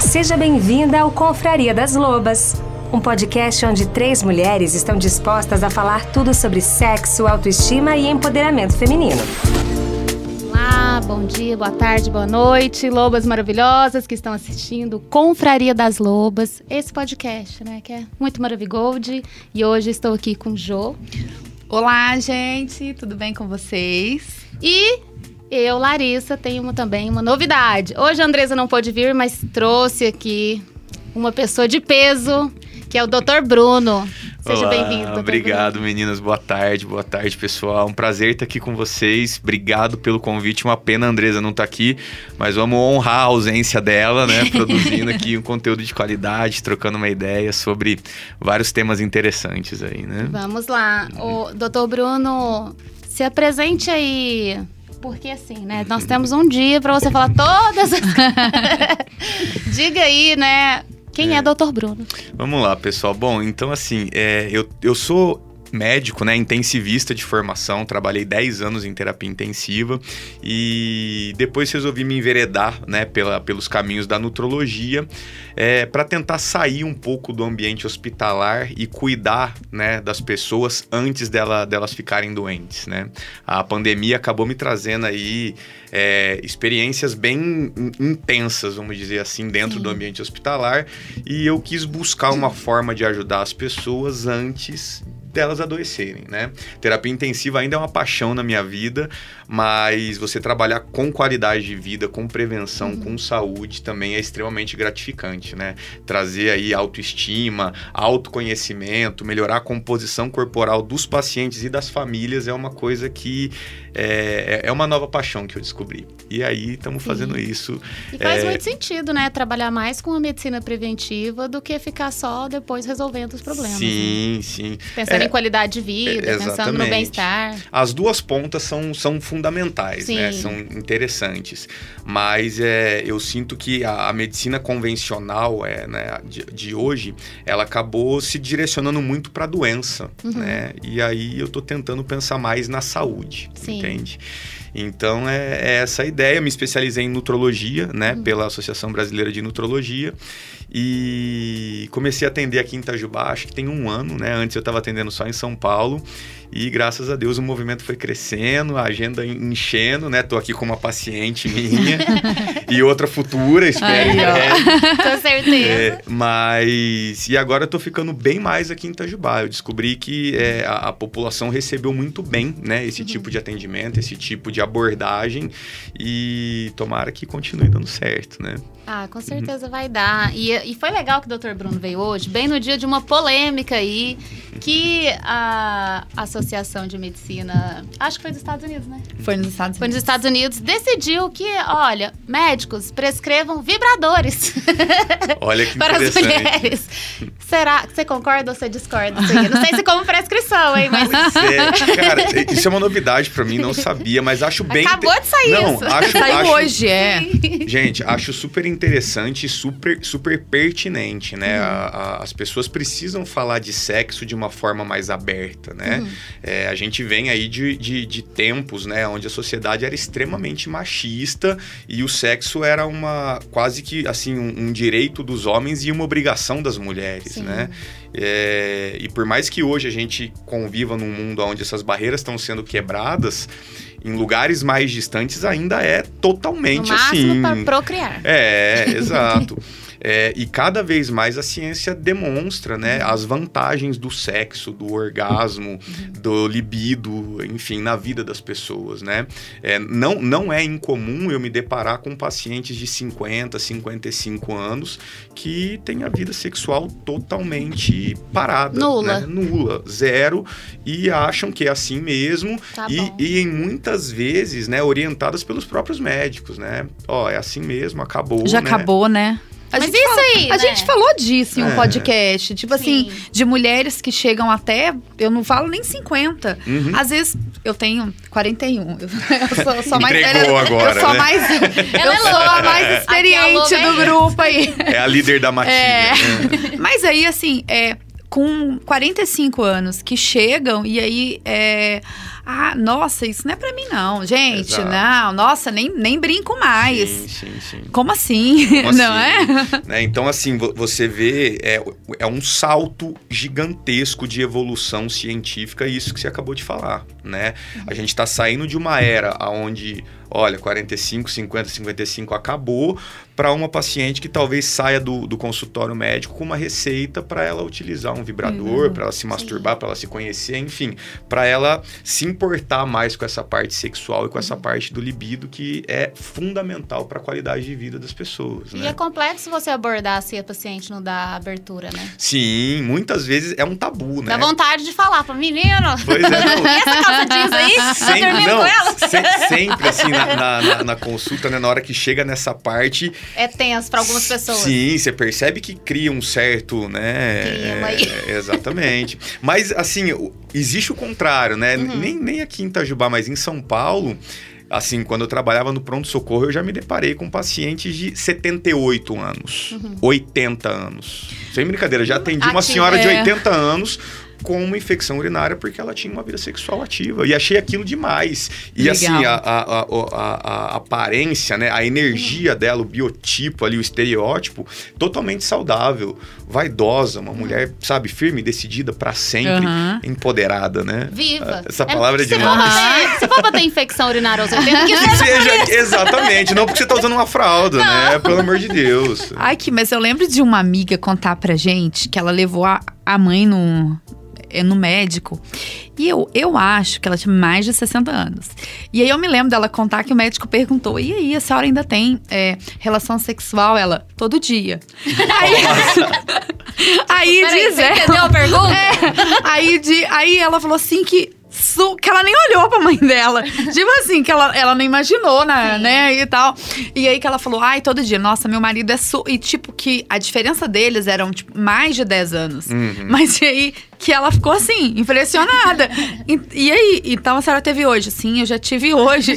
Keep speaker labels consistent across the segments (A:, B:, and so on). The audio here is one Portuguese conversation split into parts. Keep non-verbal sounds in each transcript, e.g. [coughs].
A: Seja bem-vinda ao Confraria das Lobas, um podcast onde três mulheres estão dispostas a falar tudo sobre sexo, autoestima e empoderamento feminino.
B: Olá, bom dia, boa tarde, boa noite, lobas maravilhosas que estão assistindo Confraria das Lobas, esse podcast, né, que é muito maravigold. E hoje estou aqui com o Jô.
C: Olá, gente, tudo bem com vocês?
B: E eu, Larissa, tenho uma, também uma novidade. Hoje a Andresa não pôde vir, mas trouxe aqui uma pessoa de peso, que é o Dr. Bruno. Seja bem-vindo.
D: Obrigado,
B: Bruno.
D: meninas. Boa tarde, boa tarde, pessoal. Um prazer estar aqui com vocês. Obrigado pelo convite. Uma pena a Andresa não estar aqui, mas vamos honrar a ausência dela, né? [laughs] Produzindo aqui um conteúdo de qualidade, trocando uma ideia sobre vários temas interessantes aí, né?
B: Vamos lá. O Dr. Bruno, se apresente aí porque assim, né? Nós temos um dia para você falar todas as. [laughs] Diga aí, né? Quem é, é Dr. Bruno?
D: Vamos lá, pessoal. Bom, então assim, é, eu, eu sou médico, né, intensivista de formação, trabalhei 10 anos em terapia intensiva e depois resolvi me enveredar, né, pela, pelos caminhos da nutrologia é, para tentar sair um pouco do ambiente hospitalar e cuidar, né, das pessoas antes dela, delas ficarem doentes, né. A pandemia acabou me trazendo aí é, experiências bem intensas, vamos dizer assim, dentro Sim. do ambiente hospitalar e eu quis buscar uma forma de ajudar as pessoas antes delas adoecerem, né? Terapia intensiva ainda é uma paixão na minha vida, mas você trabalhar com qualidade de vida, com prevenção, uhum. com saúde também é extremamente gratificante, né? Trazer aí autoestima, autoconhecimento, melhorar a composição corporal dos pacientes e das famílias é uma coisa que é, é uma nova paixão que eu descobri. E aí estamos fazendo isso.
B: E faz é... muito sentido, né? Trabalhar mais com a medicina preventiva do que ficar só depois resolvendo os problemas.
D: Sim,
B: né?
D: sim.
B: Pensando é, em qualidade de vida, é, pensando no bem-estar.
D: As duas pontas são, são fundamentais, sim. né? São interessantes. Mas é, eu sinto que a, a medicina convencional é, né, de, de, hoje, ela acabou se direcionando muito para a doença, uhum. né? E aí eu estou tentando pensar mais na saúde. Sim entende? Então é, é, essa a ideia. Me especializei em nutrologia, né, uhum. pela Associação Brasileira de Nutrologia. E comecei a atender aqui em Itajubá, acho que tem um ano, né? Antes eu estava atendendo só em São Paulo. E graças a Deus o movimento foi crescendo, a agenda enchendo, né? Tô aqui com uma paciente minha [laughs] e outra futura, espero.
B: Aí, com certeza.
D: É, mas. E agora eu tô ficando bem mais aqui em Itajubá. Eu descobri que é, a, a, população recebeu muito bem, né? Esse uhum. tipo de atendimento, esse tipo de abordagem. E tomara que continue dando certo, né?
B: Ah, com certeza uhum. vai dar. E, e foi legal que o Dr. Bruno veio hoje, bem no dia de uma polêmica aí, que a Associação de Medicina, acho que foi dos Estados Unidos, né?
C: Foi nos Estados Unidos.
B: Foi nos Estados Unidos, decidiu que, olha, médicos prescrevam vibradores. [laughs]
D: Olha que
B: para as mulheres. Será que você concorda ou você discorda? Não sei se como prescrição, hein? Mas...
D: É, [laughs] cara, isso é uma novidade para mim, não sabia, mas acho bem.
B: Acabou de sair
D: não,
B: isso.
D: Acho,
C: Saiu
D: acho...
C: hoje, é.
D: Gente, acho super interessante e super, super pertinente, né? Uhum. A, a, as pessoas precisam falar de sexo de uma forma mais aberta, né? Uhum. É, a gente vem aí de, de, de, tempos, né? Onde a sociedade era extremamente machista e o sexo era uma quase que assim um, um direito dos homens e uma obrigação das mulheres, Sim. né? É, e por mais que hoje a gente conviva num mundo onde essas barreiras estão sendo quebradas, em lugares mais distantes ainda é totalmente
B: no
D: máximo
B: assim. para procriar.
D: É, exato. [laughs] É, e cada vez mais a ciência demonstra né, as vantagens do sexo, do orgasmo, do libido, enfim, na vida das pessoas. Né? É, não, não é incomum eu me deparar com pacientes de 50, 55 anos que têm a vida sexual totalmente parada.
B: Nula.
D: Né? Nula, zero, e acham que é assim mesmo,
B: tá
D: e, e, em muitas vezes né, orientadas pelos próprios médicos. Né? Ó, é assim mesmo, acabou.
C: Já
D: né?
C: acabou, né?
B: A Mas isso fala, aí,
C: A
B: né?
C: gente falou disso em um é. podcast. Tipo assim,
B: Sim.
C: assim, de mulheres que chegam até. Eu não falo nem 50. Uhum. Às vezes eu tenho 41. [laughs] Eu sou, eu sou mais.
D: Entregou [laughs] agora,
C: eu sou
D: né?
C: mais. eu
B: é
C: sou a mais experiente do grupo aí.
D: É a líder da matilha. É.
C: é. [laughs] Mas aí, assim, é, com 45 anos que chegam e aí. É, Ah, nossa, isso não é pra mim, não. Gente,
D: Exato.
C: não, nossa, nem, nem brinco mais.
D: Sim, sim, sim.
C: Como assim?
D: Como [laughs]
C: não
D: assim?
C: é?
D: Né, Então, assim, vo- você vê, é, é um salto gigantesco de evolução científica, isso que você acabou de falar, né? A gente está saindo de uma era onde, olha, 45, 50, 55 acabou, para uma paciente que talvez saia do, do consultório médico com uma receita para ela utilizar um vibrador, para ela se masturbar, para ela se conhecer, enfim, para ela se importar mais com essa parte sexual e com essa parte do libido que é fundamental para a qualidade de vida das pessoas,
B: E
D: né?
B: é complexo você abordar se a paciente não dá abertura, né?
D: Sim, muitas vezes é um tabu, né?
B: Dá vontade de falar pra menino.
D: Pois é, não. [laughs]
B: Essa calça jeans aí? Tá
D: Sempre,
B: dormindo
D: não,
B: com ela?
D: se- sempre assim, na, na- na- na consulta, né, na hora que chega nessa parte,
B: É tenso pra algumas pessoas.
D: sim, você percebe que cria um certo, né?
B: Clima aí.
D: é, exatamente. Mas, assim, existe o contrário, né?
B: Uhum.
D: Nem, nem aqui em Itajubá, mas em São Paulo, assim, quando eu trabalhava no pronto-socorro, eu já me deparei com pacientes de 78 anos,
B: Uhum.
D: 80 anos. Sem brincadeira, já atendi uma
B: Ativa.
D: senhora de
C: É.
D: 80 anos com uma infecção urinária porque ela tinha uma vida sexual ativa. E achei aquilo demais. E
C: Legal.
D: assim, a, a, a, a- a aparência, né? A energia dela, o biotipo ali, o estereótipo, totalmente saudável, vaidosa, uma mulher, sabe, firme, decidida pra sempre,
C: Aham.
D: empoderada, né?
B: Viva.
D: Essa palavra é
B: for
D: demais.
B: Se for pra ter infecção urinária aos 80, que
D: Que
B: seja
D: seja, exatamente, não porque você tá usando uma fralda, né? Pelo amor de Deus.
C: Ai, que, mas eu lembro de uma amiga contar pra gente que ela levou a, a mãe no, é, no médico. E eu, eu acho que ela tinha mais de 60 anos. E aí eu me lembro dela contar que o médico perguntou: e aí, a senhora ainda tem é, relação sexual? Ela, todo dia. [laughs] Aí, aí
B: Peraí,
C: diz
B: você
C: ela.
B: entendeu a pergunta? [laughs]
C: É, aí, de, aí ela falou assim que. su- Que ela nem olhou pra mãe dela. Tipo assim, que ela, ela não imaginou, né,
B: Sim.
C: né? E tal. E aí que ela falou, ai, todo dia, nossa, meu marido é su. E tipo, que a diferença deles eram, tipo, mais de 10 anos.
D: Uhum.
C: Mas e aí que ela ficou assim, impressionada. E, e aí, então a senhora teve hoje? Sim, eu já tive hoje.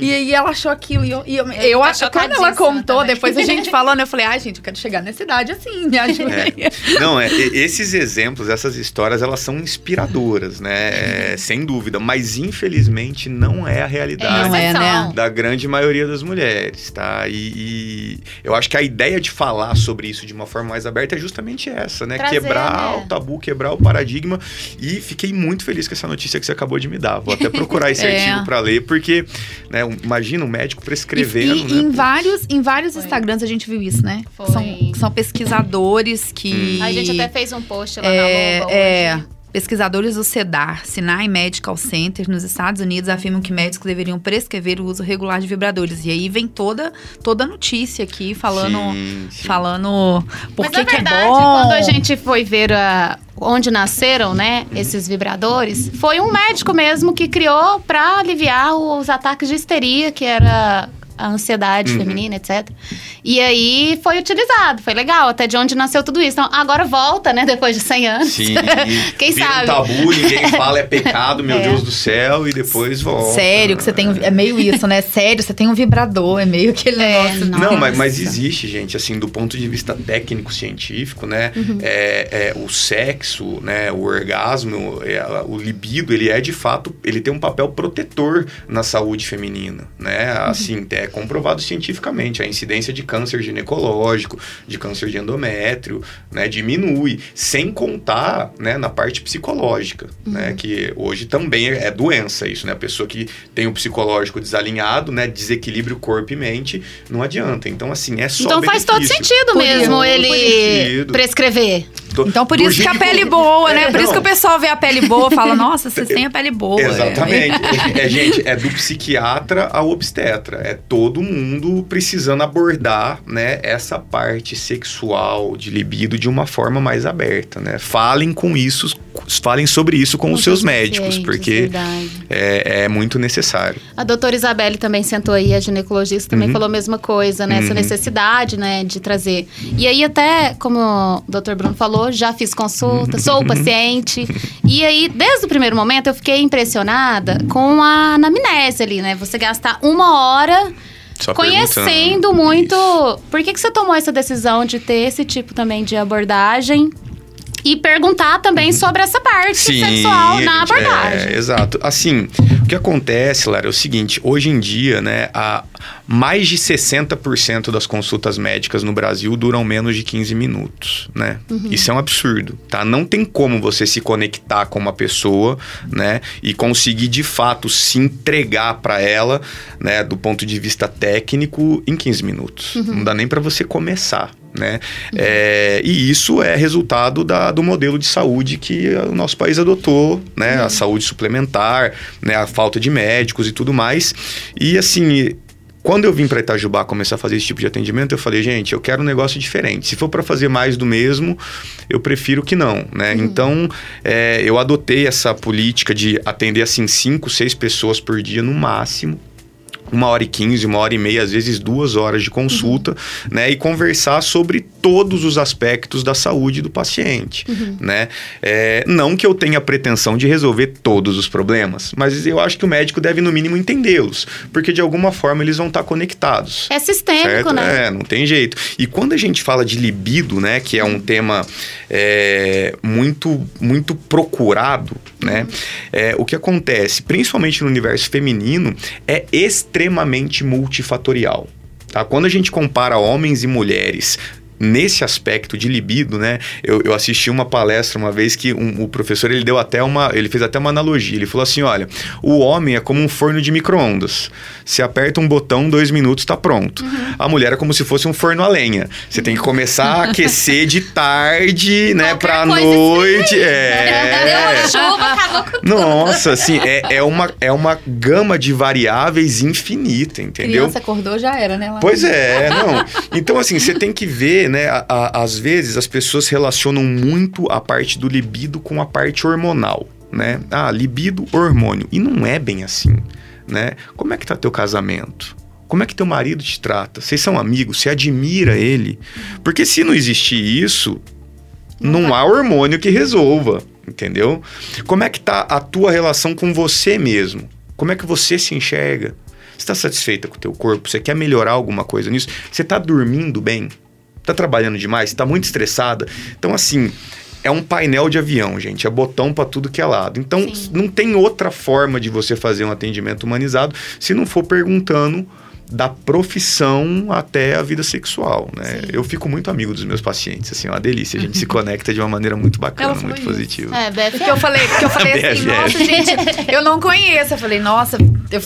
C: E aí, e ela achou aquilo. E eu, e eu, eu,
B: tá
C: acho quando ela contou,
B: também.
C: depois a gente falando, eu falei, ai, gente, eu quero chegar nessa idade assim, me ajuda aí.
D: Não, é, esses exemplos, essas histórias, elas são inspiradoras, né? É, sem dúvida. Mas infelizmente não é a realidade.
C: Não é, né?
D: Da grande maioria das mulheres, tá? E, e eu acho que a ideia de falar sobre isso de uma forma mais aberta é justamente essa, né?
B: Trazer,
D: quebrar
B: né?
D: o tabu, quebrar o paradigma. E fiquei muito feliz com essa notícia que você acabou de me dar. Vou até procurar esse [laughs]
C: É.
D: artigo pra ler, porque, né? um- Imagina um médico prescrevendo,
C: E, e
D: né?
C: em vários, em vários
B: Foi.
C: Instagrams a gente viu isso, né?
B: Foi.
C: São, são pesquisadores que.
B: A gente até fez um post lá
C: é,
B: na Loba
C: é,
B: hoje.
C: Pesquisadores do CEDAR, Sinai Medical Center, nos Estados Unidos, afirmam que médicos deveriam prescrever o uso regular de vibradores. E aí vem toda, toda a notícia aqui falando.
D: Sim, sim.
C: Falando por
B: Mas
C: que,
B: na
C: que é
B: verdade,
C: bom.
B: quando a gente foi ver a- onde nasceram, né, esses vibradores, foi um médico mesmo que criou pra aliviar os ataques de histeria, que era a ansiedade
D: Uhum.
B: feminina, etc. E aí foi utilizado, foi legal, até de onde nasceu tudo isso. Então, agora volta, né, depois de 100 anos.
D: Sim, [laughs]
B: Quem
D: vira
B: sabe?
D: um tabu, ninguém [laughs] fala, é pecado, meu
B: É.
D: Deus do céu, e depois volta.
C: Sério, que você tem. um- É meio isso, né? Sério, você tem um vibrador, é meio aquele [laughs]
B: É,
C: negócio.
B: nossa.
D: Não, mas, mas existe, gente, assim, do ponto de vista técnico-científico, né?
B: Uhum.
D: É, é, o sexo, né? O orgasmo, é, o libido, ele é de fato, ele tem um papel protetor na saúde feminina, né?
B: Uhum.
D: É comprovado cientificamente. A incidência de câncer ginecológico, de câncer de endométrio, né? Diminui. Sem contar, né? Na parte psicológica, né?
B: Uhum.
D: Que hoje também é, doença isso, né? A pessoa que tem o psicológico desalinhado, né? Desequilíbrio corpo e mente, não adianta. Então, assim, é só
B: Então faz todo
D: benefício.
B: sentido
C: Por
B: mesmo ele prescrever.
D: Tô-
C: Então, por
D: do
C: isso que a pele boa, né?
D: É,
C: Por isso que
D: não.
C: o pessoal vê a pele boa fala, [laughs] nossa, vocês têm a pele boa.
D: Exatamente. [laughs] É, gente, é do psiquiatra ao obstetra. É todo mundo precisando abordar, né, essa parte sexual de libido de uma forma mais aberta, né? Falem com isso, falem sobre isso com, os seus médicos, porque é, é muito necessário.
B: A doutora Isabelle também sentou aí, a ginecologista também
D: Uhum.
B: falou a mesma coisa, né? Essa
D: Uhum.
B: necessidade, né, de trazer. E aí até, como o doutor Bruno falou, já fiz consulta, sou
D: Uhum.
B: paciente. E aí, desde o primeiro momento, eu fiquei impressionada com a anamnese ali, né? Você gastar uma hora
D: Só
B: conhecendo muito...
D: Isso.
B: Por que, que você tomou essa decisão de ter esse tipo também de abordagem? E perguntar também sobre essa parte sexual na abordagem.
D: É, exato. Assim, o que acontece, Lara, é o seguinte: hoje em dia, né, a, mais de 60% das consultas médicas no Brasil duram menos de 15 minutos, né? Uhum. Isso é um absurdo, tá? Não tem como você se conectar com uma pessoa, né, e conseguir de fato se entregar para ela, né, do ponto de vista técnico em 15 minutos. Uhum. Não dá nem para você começar, né? É, e isso é resultado da, do modelo de saúde que o nosso país adotou, né? Uhum. A saúde suplementar, né? a falta de médicos e tudo mais. E assim, quando eu vim para Itajubá começar a fazer esse tipo de atendimento, eu falei, gente, eu quero um negócio diferente. Se for para fazer mais do mesmo, eu prefiro que não, né? Uhum. Então, é, eu adotei essa política de atender assim cinco, seis pessoas por dia no máximo uma hora e quinze, uma hora e meia, às vezes duas horas de consulta, uhum. né? E conversar sobre todos os aspectos da saúde do paciente, uhum. né? É, não que eu tenha pretensão de resolver todos os problemas, mas eu acho que o médico deve, no mínimo, entendê-los, porque de alguma forma eles vão estar conectados.
B: É sistêmico, certo? né?
D: É, não tem jeito. E quando a gente fala de libido, né, que é um tema é, muito, muito procurado, né? Uhum. É, o que acontece, principalmente no universo feminino, é extremamente extremamente multifatorial. Tá? Quando a gente compara homens e mulheres nesse aspecto de libido, né? Eu, eu assisti uma palestra uma vez que um, o professor ele deu até uma, ele fez até uma analogia. Ele falou assim, olha, o homem é como um forno de micro-ondas. Se aperta um botão, dois minutos está pronto. Uhum. A mulher é como se fosse um forno a lenha. Você tem que começar a aquecer de tarde, né, para noite. É.
B: Deu chuva, acabou com tudo.
D: Nossa, assim, é, é uma é uma gama de variáveis infinita, entendeu?
C: Criança acordou já era, né? Lá.
D: Pois é, não. Então assim, você tem que ver né, a, a, às vezes as pessoas relacionam muito a parte do libido com a parte hormonal, né? Ah, libido, hormônio. E não é bem assim, né? Como é que tá teu casamento? Como é que teu marido te trata? Vocês são amigos? Você admira ele? Porque se não existir isso, não, não há hormônio que resolva, entendeu? Como é que tá a tua relação com você mesmo? Como é que você se enxerga? Você está satisfeita com o teu corpo? Você quer melhorar alguma coisa nisso? Você está dormindo bem? Tá trabalhando demais, tá muito estressada. Então, assim, é um painel de avião, gente. É botão para tudo que é lado. Então, Sim. não tem outra forma de você fazer um atendimento humanizado se não for perguntando da profissão até a vida sexual, né? Sim. Eu fico muito amigo dos meus pacientes, assim, é uma delícia. A gente se conecta de uma maneira muito bacana, muito isso. positiva.
C: É, BFF. Porque eu falei, porque eu [laughs] falei assim, nossa, gente, eu não conheço. Eu falei, nossa, eu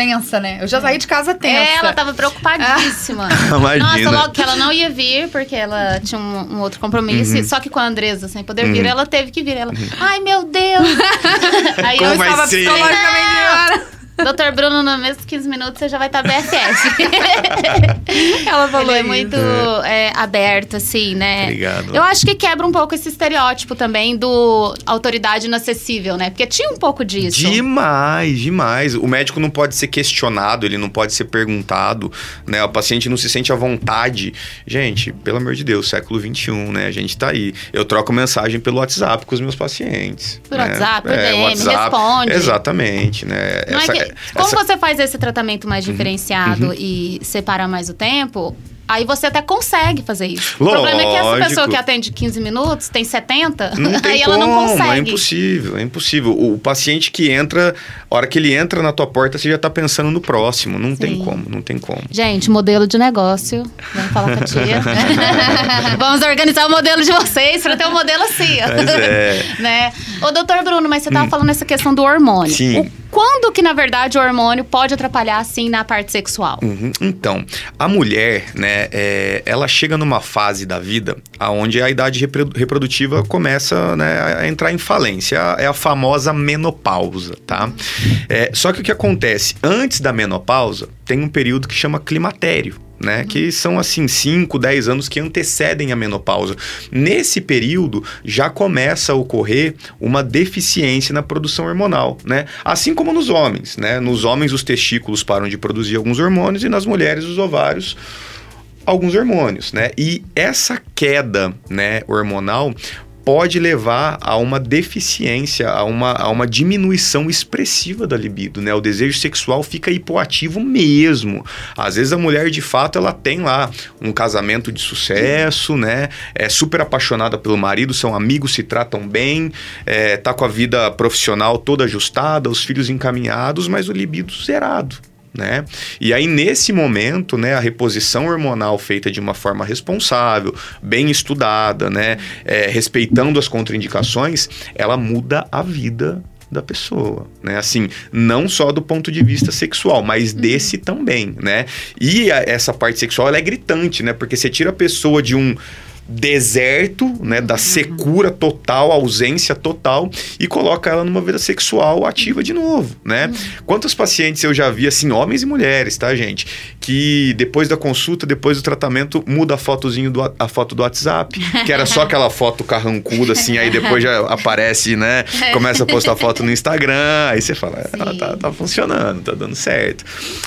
C: tensa, né? Eu já saí de casa tensa.
B: Ela tava preocupadíssima. [laughs] [laughs] Nossa, logo que ela não ia vir, porque ela tinha um, um outro compromisso. Uhum. Só que com a Andresa, sem poder uhum. vir, ela teve que vir. Ela, uhum. ai meu Deus! [laughs]
C: Aí Como eu estava psicologicamente.
B: Doutor Bruno, no mesmo 15 minutos você já vai estar tá BFF. [laughs] Ela falou Ele é muito é, aberto, assim, né?
D: Obrigado.
B: Eu acho que quebra um pouco esse estereótipo também do autoridade inacessível, né? Porque tinha um pouco disso.
D: Demais, demais. O médico não pode ser questionado, ele não pode ser perguntado, né? O paciente não se sente à vontade. Gente, pelo amor de Deus, século XXI, né? A gente tá aí. Eu troco mensagem pelo WhatsApp com os meus pacientes.
B: Por né? WhatsApp, por é, DM, WhatsApp, responde.
D: Exatamente, né?
B: Não Essa, é que como Essa... você faz esse tratamento mais uhum. diferenciado uhum. e separa mais o tempo, Aí você até consegue fazer isso.
D: Lógico.
B: O problema é que essa pessoa que atende 15 minutos tem 70,
D: não [laughs] tem
B: aí
D: como,
B: ela não consegue.
D: É impossível, é impossível. O paciente que entra, a hora que ele entra na tua porta, você já tá pensando no próximo. Não Sim. tem como, não tem como.
B: Gente, modelo de negócio. Vamos falar com a tia. [laughs] Vamos organizar o modelo de vocês para ter um modelo assim.
D: Mas é. [laughs]
B: né? Ô, doutor Bruno, mas você tava hum. falando essa questão do hormônio.
D: Sim.
B: O quando que, na verdade, o hormônio pode atrapalhar, assim, na parte sexual?
D: Uhum. Então, a mulher, né, é, ela chega numa fase da vida onde a idade reprodutiva começa né, a entrar em falência. É a famosa menopausa, tá? É, só que o que acontece? Antes da menopausa, tem um período que chama climatério né? Uhum. Que são assim 5, 10 anos que antecedem a menopausa. Nesse período já começa a ocorrer uma deficiência na produção hormonal, né? Assim como nos homens, né? Nos homens os testículos param de produzir alguns hormônios e nas mulheres os ovários alguns hormônios, né? E essa queda, né, hormonal pode levar a uma deficiência, a uma, a uma diminuição expressiva da libido, né? O desejo sexual fica hipoativo mesmo. Às vezes a mulher, de fato, ela tem lá um casamento de sucesso, né? É super apaixonada pelo marido, são amigos, se tratam bem, é, tá com a vida profissional toda ajustada, os filhos encaminhados, mas o libido zerado. Né? E aí, nesse momento, né, a reposição hormonal feita de uma forma responsável, bem estudada, né, é, respeitando as contraindicações, ela muda a vida da pessoa, né? Assim, não só do ponto de vista sexual, mas desse também, né? E a, essa parte sexual, ela é gritante, né? Porque você tira a pessoa de um deserto, né, da secura total, ausência total e coloca ela numa vida sexual ativa de novo, né? Uhum. Quantos pacientes eu já vi assim, homens e mulheres, tá, gente, que depois da consulta, depois do tratamento, muda a fotozinho do a foto do WhatsApp, que era só aquela foto carrancuda assim, aí depois já aparece, né, começa a postar foto no Instagram, aí você fala, ah, tá, tá, funcionando, tá dando certo.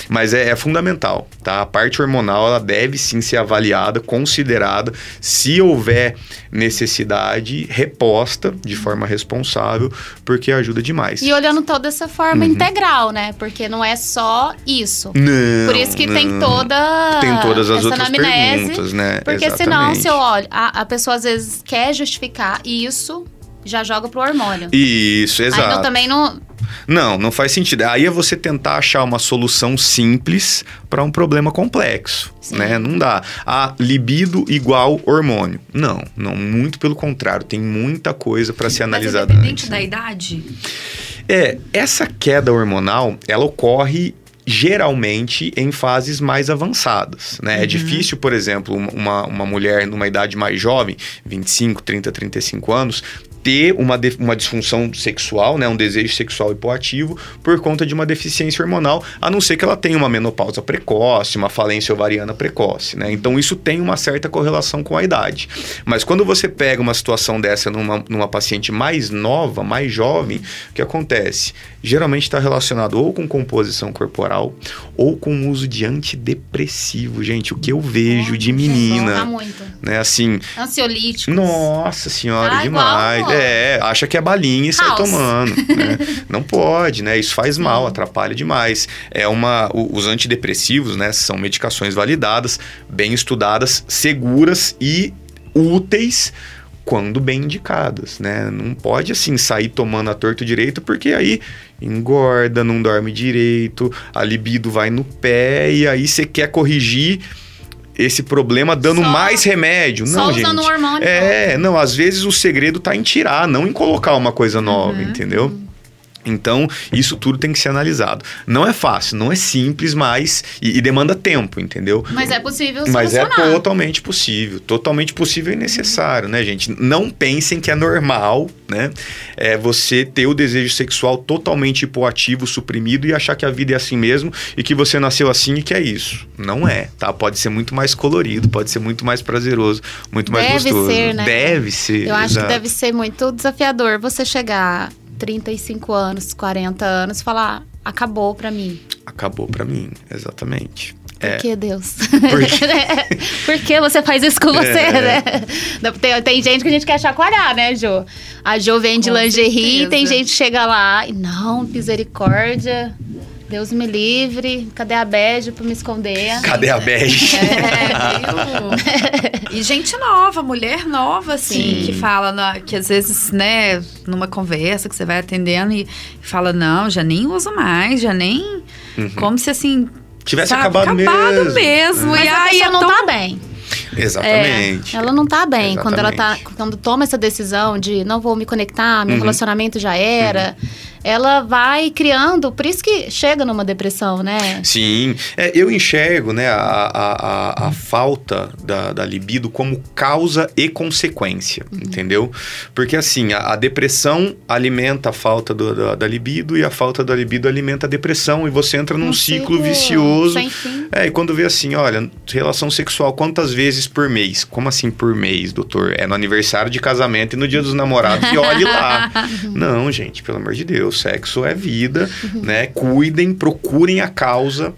D: Mas é, é fundamental, tá? A parte hormonal ela deve sim ser avaliada, considerada se se houver necessidade, reposta de forma responsável, porque ajuda demais.
B: E olhando toda essa forma uhum. integral, né? Porque não é só isso.
D: Não,
B: Por isso que
D: não.
B: tem toda
D: tem todas as outras
B: anamnese,
D: perguntas, né?
B: Porque Exatamente. senão, se eu olho, a, a pessoa às vezes quer justificar isso, já joga pro hormônio.
D: Isso, exato. Aí
B: não, também não
D: não, não faz sentido. Aí é você tentar achar uma solução simples para um problema complexo, Sim. né? Não dá. Ah, libido igual hormônio. Não, não, muito pelo contrário, tem muita coisa para ser analisada.
C: Mas independente antes. da idade?
D: É, essa queda hormonal, ela ocorre geralmente em fases mais avançadas. Né? É uhum. É difícil, por exemplo, uma, uma mulher numa idade mais jovem, 25, 30, 35 anos, ter uma, uma disfunção sexual, né, um desejo sexual hipoativo, por conta de uma deficiência hormonal, a não ser que ela tenha uma menopausa precoce, uma falência ovariana precoce. Né? Então, isso tem uma certa correlação com a idade. Mas quando você pega uma situação dessa numa, numa paciente mais nova, mais jovem, o que acontece? Geralmente está relacionado ou com composição corporal ou com uso de antidepressivo. Gente, o que eu vejo de menina.
B: Muito.
D: Né, assim.
B: Ansiolíticos.
D: Nossa senhora, ah, demais. Igual, é, acha que é balinha e sai House. tomando. Né? [laughs] Não pode, né? Isso faz mal, atrapalha demais. É uma. Os antidepressivos, né? São medicações validadas, bem estudadas, seguras e úteis quando bem indicadas, né? Não pode assim sair tomando a torto direito porque aí engorda, não dorme direito, a libido vai no pé e aí você quer corrigir esse problema dando só, mais remédio. Não, gente. Usando
B: hormônio.
D: É, não, às vezes o segredo tá em tirar, não em colocar uma coisa nova, uhum. entendeu? Então, isso tudo tem que ser analisado. Não é fácil, não é simples, mas. E, e demanda tempo, entendeu?
B: Mas é possível
D: Mas é totalmente possível. Totalmente possível e necessário, né, gente? Não pensem que é normal, né? É você ter o desejo sexual totalmente hipoativo, suprimido e achar que a vida é assim mesmo e que você nasceu assim e que é isso. Não é, tá? Pode ser muito mais colorido, pode ser muito mais prazeroso, muito mais
B: deve
D: gostoso.
B: Deve ser, né?
D: Deve ser.
B: Eu acho que deve ser muito desafiador você chegar 35 anos, 40 anos, falar: acabou para mim.
D: Acabou para mim, exatamente.
B: Por é. que, Deus? Por, [laughs] Por que você faz isso com você, é. né? Tem, tem, gente que a gente quer chacoalhar, né, Jo? A Jo vende com lingerie, certeza. tem gente que chega lá e não, misericórdia. Deus me livre. Cadê a bege pra me esconder?
D: Cadê a bege?
C: É, [laughs] e gente nova, mulher nova, assim, Sim. que fala, na, que às vezes, né, numa conversa que você vai atendendo e fala, não, já nem uso mais, já nem. Uhum. Como se assim.
D: Tivesse sabe, acabado, acabado mesmo.
B: mesmo. Mas e a pessoa é não tão... tá bem.
D: Exatamente.
B: É, ela não tá bem. Exatamente. Quando ela tá. Quando toma essa decisão de não vou me conectar, meu uhum. relacionamento já era. Uhum ela vai criando, por isso que chega numa depressão, né?
D: Sim, é, eu enxergo né, a, a, a, falta da, da, libido como causa e consequência, uhum. entendeu? Porque assim, a, a, depressão alimenta a falta do, da, da, libido e a falta da libido alimenta a depressão e você entra num um ciclo, ciclo vicioso. É, e quando vê assim, olha, relação sexual quantas vezes por mês? Como assim por mês, doutor? É no aniversário de casamento e no dia dos namorados e olhe lá. [laughs] Não, gente, pelo amor de Deus sexo é vida, uhum. né? Cuidem, procurem a causa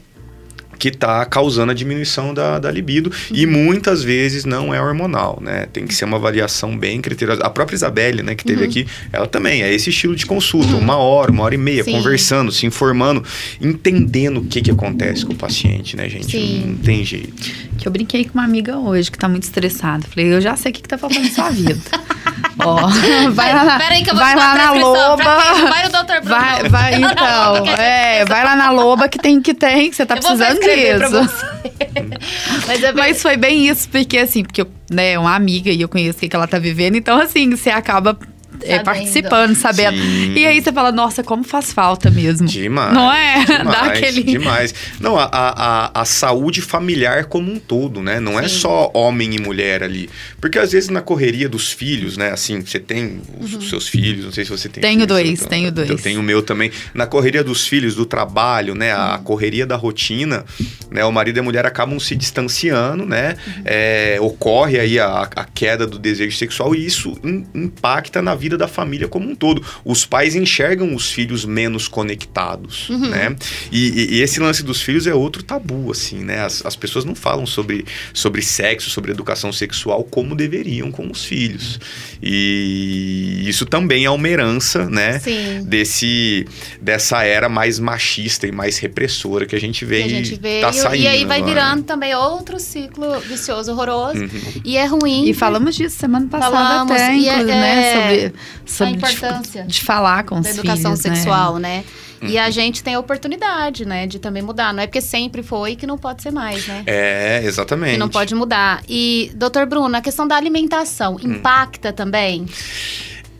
D: que está causando a diminuição da, da libido e muitas vezes não é hormonal, né? Tem que ser uma avaliação bem criteriosa. A própria Isabelle, né, que teve
B: Uhum.
D: aqui, ela também é esse estilo de consulta, uma hora, uma hora e meia,
B: Sim.
D: conversando, se informando, entendendo o que que acontece com o paciente, né, gente?
B: Sim.
D: Não tem jeito.
C: Que eu brinquei com uma amiga hoje que tá muito estressada. Falei, eu já sei o que, que tá faltando na sua vida. [laughs] Ó, vai lá na,
B: Pera aí que eu vou
C: vai lá na
B: prescrição. Pra quem?
C: loba.
B: Vai no Dr. Bruno.
C: Vai, vai, [laughs] então. É, vai lá na loba que tem que tem, que você tá
B: Eu
C: precisando
B: prescrever pra você. [laughs] Mas é bem...
C: Mas foi bem isso, porque assim, porque eu, né, é uma amiga e eu conheço o que que ela tá vivendo, então assim, você acaba é,
B: Sabendo.
C: participando, sabendo.
D: Sim.
C: E aí você fala, nossa, como faz falta mesmo.
D: Demais.
C: Não é? [laughs] Dá
D: Demais,
C: aquele-
D: demais. Não, a, a, a, saúde familiar como um todo, né? Não é
B: Sim.
D: só homem e mulher ali. Porque às vezes na correria dos filhos, né? Assim, você tem os, os seus filhos, não sei se você tem
C: Tenho
D: filhos,
C: dois,
D: eu-
C: tenho dois.
D: Eu tenho o meu também. Na correria dos filhos, do trabalho, né? A correria da rotina, né? O marido e a mulher acabam se distanciando, né? É, ocorre aí a, a queda do desejo sexual e isso im- impacta na vida da família como um todo. Os pais enxergam os filhos menos conectados, né? E, e- e esse lance dos filhos é outro tabu, assim, né? As, as pessoas não falam sobre, sobre sexo, sobre educação sexual como deveriam com os filhos. E isso também é uma herança, né?
B: Sim.
D: Desse, dessa era mais machista e mais repressora que a gente vê,
B: que a gente vê.
D: tá
B: e,
D: saindo
B: e aí vai
D: agora.
B: virando também outro ciclo vicioso, horroroso.
D: Uhum.
B: E é ruim.
C: E falamos disso semana passada
B: Falamos,
C: até,
B: e é-
C: inclusive,
B: é,
C: né? Sobre, sobre de-
B: importância
C: de, falar com
B: da
C: os
B: educação
C: filhos, né?
B: sexual, né? E
D: Uhum.
B: a gente tem a oportunidade, né, de também mudar. Não é porque sempre foi que não pode ser mais, né?
D: É, exatamente.
B: Que não pode mudar. E, doutor Bruno, a questão da alimentação
D: Hum.
B: impacta também?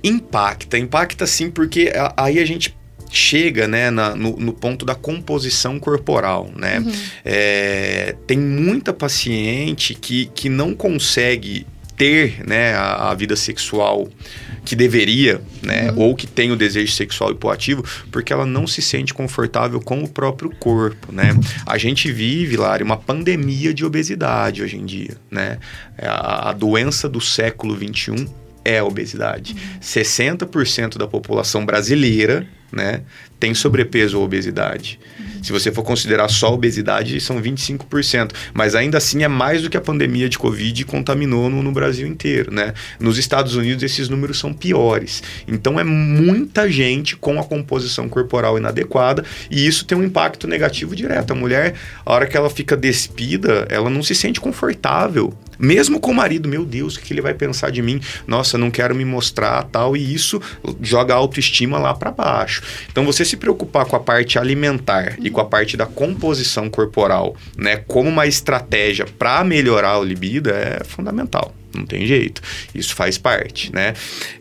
D: Impacta, impacta sim, porque a- aí a gente chega né, na- no, no ponto da composição corporal, né?
B: Uhum.
D: É, tem muita paciente que, que não consegue ter né, a, a vida sexual que deveria, né?
B: Uhum.
D: Ou que tem o desejo sexual hipoativo, porque ela não se sente confortável com o próprio corpo, né? A gente vive, Lari, uma pandemia de obesidade hoje em dia, né? A, a doença do século XXI é a obesidade. 60% da população brasileira, né, tem sobrepeso ou obesidade. Se você for considerar só obesidade, são 25%. Mas ainda assim é mais do que a pandemia de Covid contaminou no, no Brasil inteiro, né? Nos Estados Unidos esses números são piores. Então é muita gente com a composição corporal inadequada e isso tem um impacto negativo direto. A mulher, a hora que ela fica despida, ela não se sente confortável. Mesmo com o marido, meu Deus, o que ele vai pensar de mim? Nossa, não quero me mostrar, tal, e isso joga a autoestima lá para baixo. Então você se preocupar com a parte alimentar e com a parte da composição corporal, né, como uma estratégia para melhorar o libido é fundamental. Não tem jeito. Isso faz parte, né?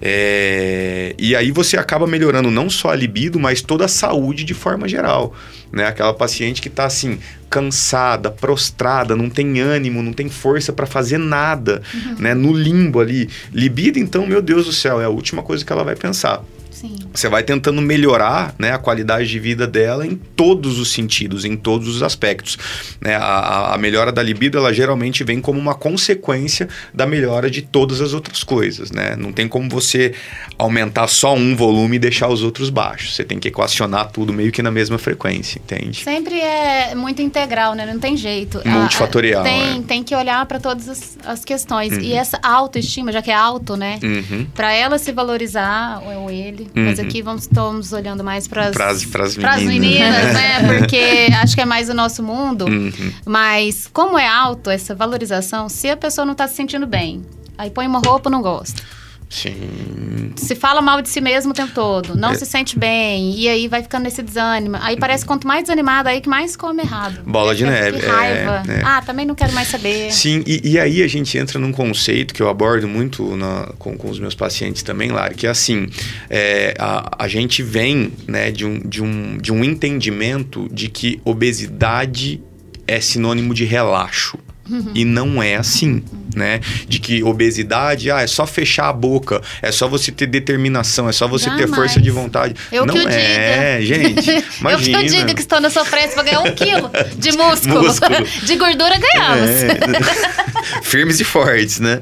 D: É, E aí você acaba melhorando não só a libido, mas toda a saúde de forma geral. Né? Aquela paciente que tá assim, cansada, prostrada, não tem ânimo, não tem força para fazer nada, né? No limbo ali. Libido, então, meu Deus do céu, é a última coisa que ela vai pensar.
B: Sim.
D: Você vai tentando melhorar né, a qualidade de vida dela em todos os sentidos, em todos os aspectos. Né? A, a- a melhora da libido, ela geralmente vem como uma consequência da melhora de todas as outras coisas. Né? Não tem como você aumentar só um volume e deixar os outros baixos. Você tem que equacionar tudo meio que na mesma frequência, entende?
B: Sempre é muito integral, né? Não tem jeito.
D: Multifatorial,
B: Ah, Tem,
D: é.
B: tem que olhar para todas as, as questões.
D: Uhum.
B: E essa autoestima, já que é auto, né?
D: Uhum.
B: Para ela se valorizar, ou ele. Mas
D: Uhum.
B: aqui vamos, estamos olhando mais para
D: Pras- pras
B: meninas,
D: meninas.
B: né? [laughs] Porque acho que é mais o nosso mundo.
D: Uhum.
B: Mas como é alto essa valorização, se a pessoa não tá se sentindo bem, aí põe uma roupa, não gosta.
D: Sim.
B: Se fala mal de si mesmo o tempo todo, não
D: É.
B: se sente bem, e aí vai ficando nesse desânimo. Aí parece que quanto mais desanimado, aí que mais come errado.
D: Bola de neve,
B: Que
D: é,
B: raiva.
D: é.
B: Ah, também não quero mais saber.
D: Sim, e, e aí a gente entra num conceito que eu abordo muito na- com, com os meus pacientes também, Lari, que é assim, é, a, a gente vem né, de, um, de, um, de um entendimento de que obesidade é sinônimo de relaxo. E não é assim, né? De que obesidade, ah, é só fechar a boca, é só você ter determinação, é só você ter
B: Jamais.
D: força de vontade.
B: Eu
D: não [laughs]
B: que o
D: é, gente.
B: Eu
D: Imagina.
B: que eu diga que estou na sua frente para ganhar um quilo de músculo.
D: Músculo. [laughs]
B: De gordura ganhamos.
D: É. [laughs] Firmes e fortes, né?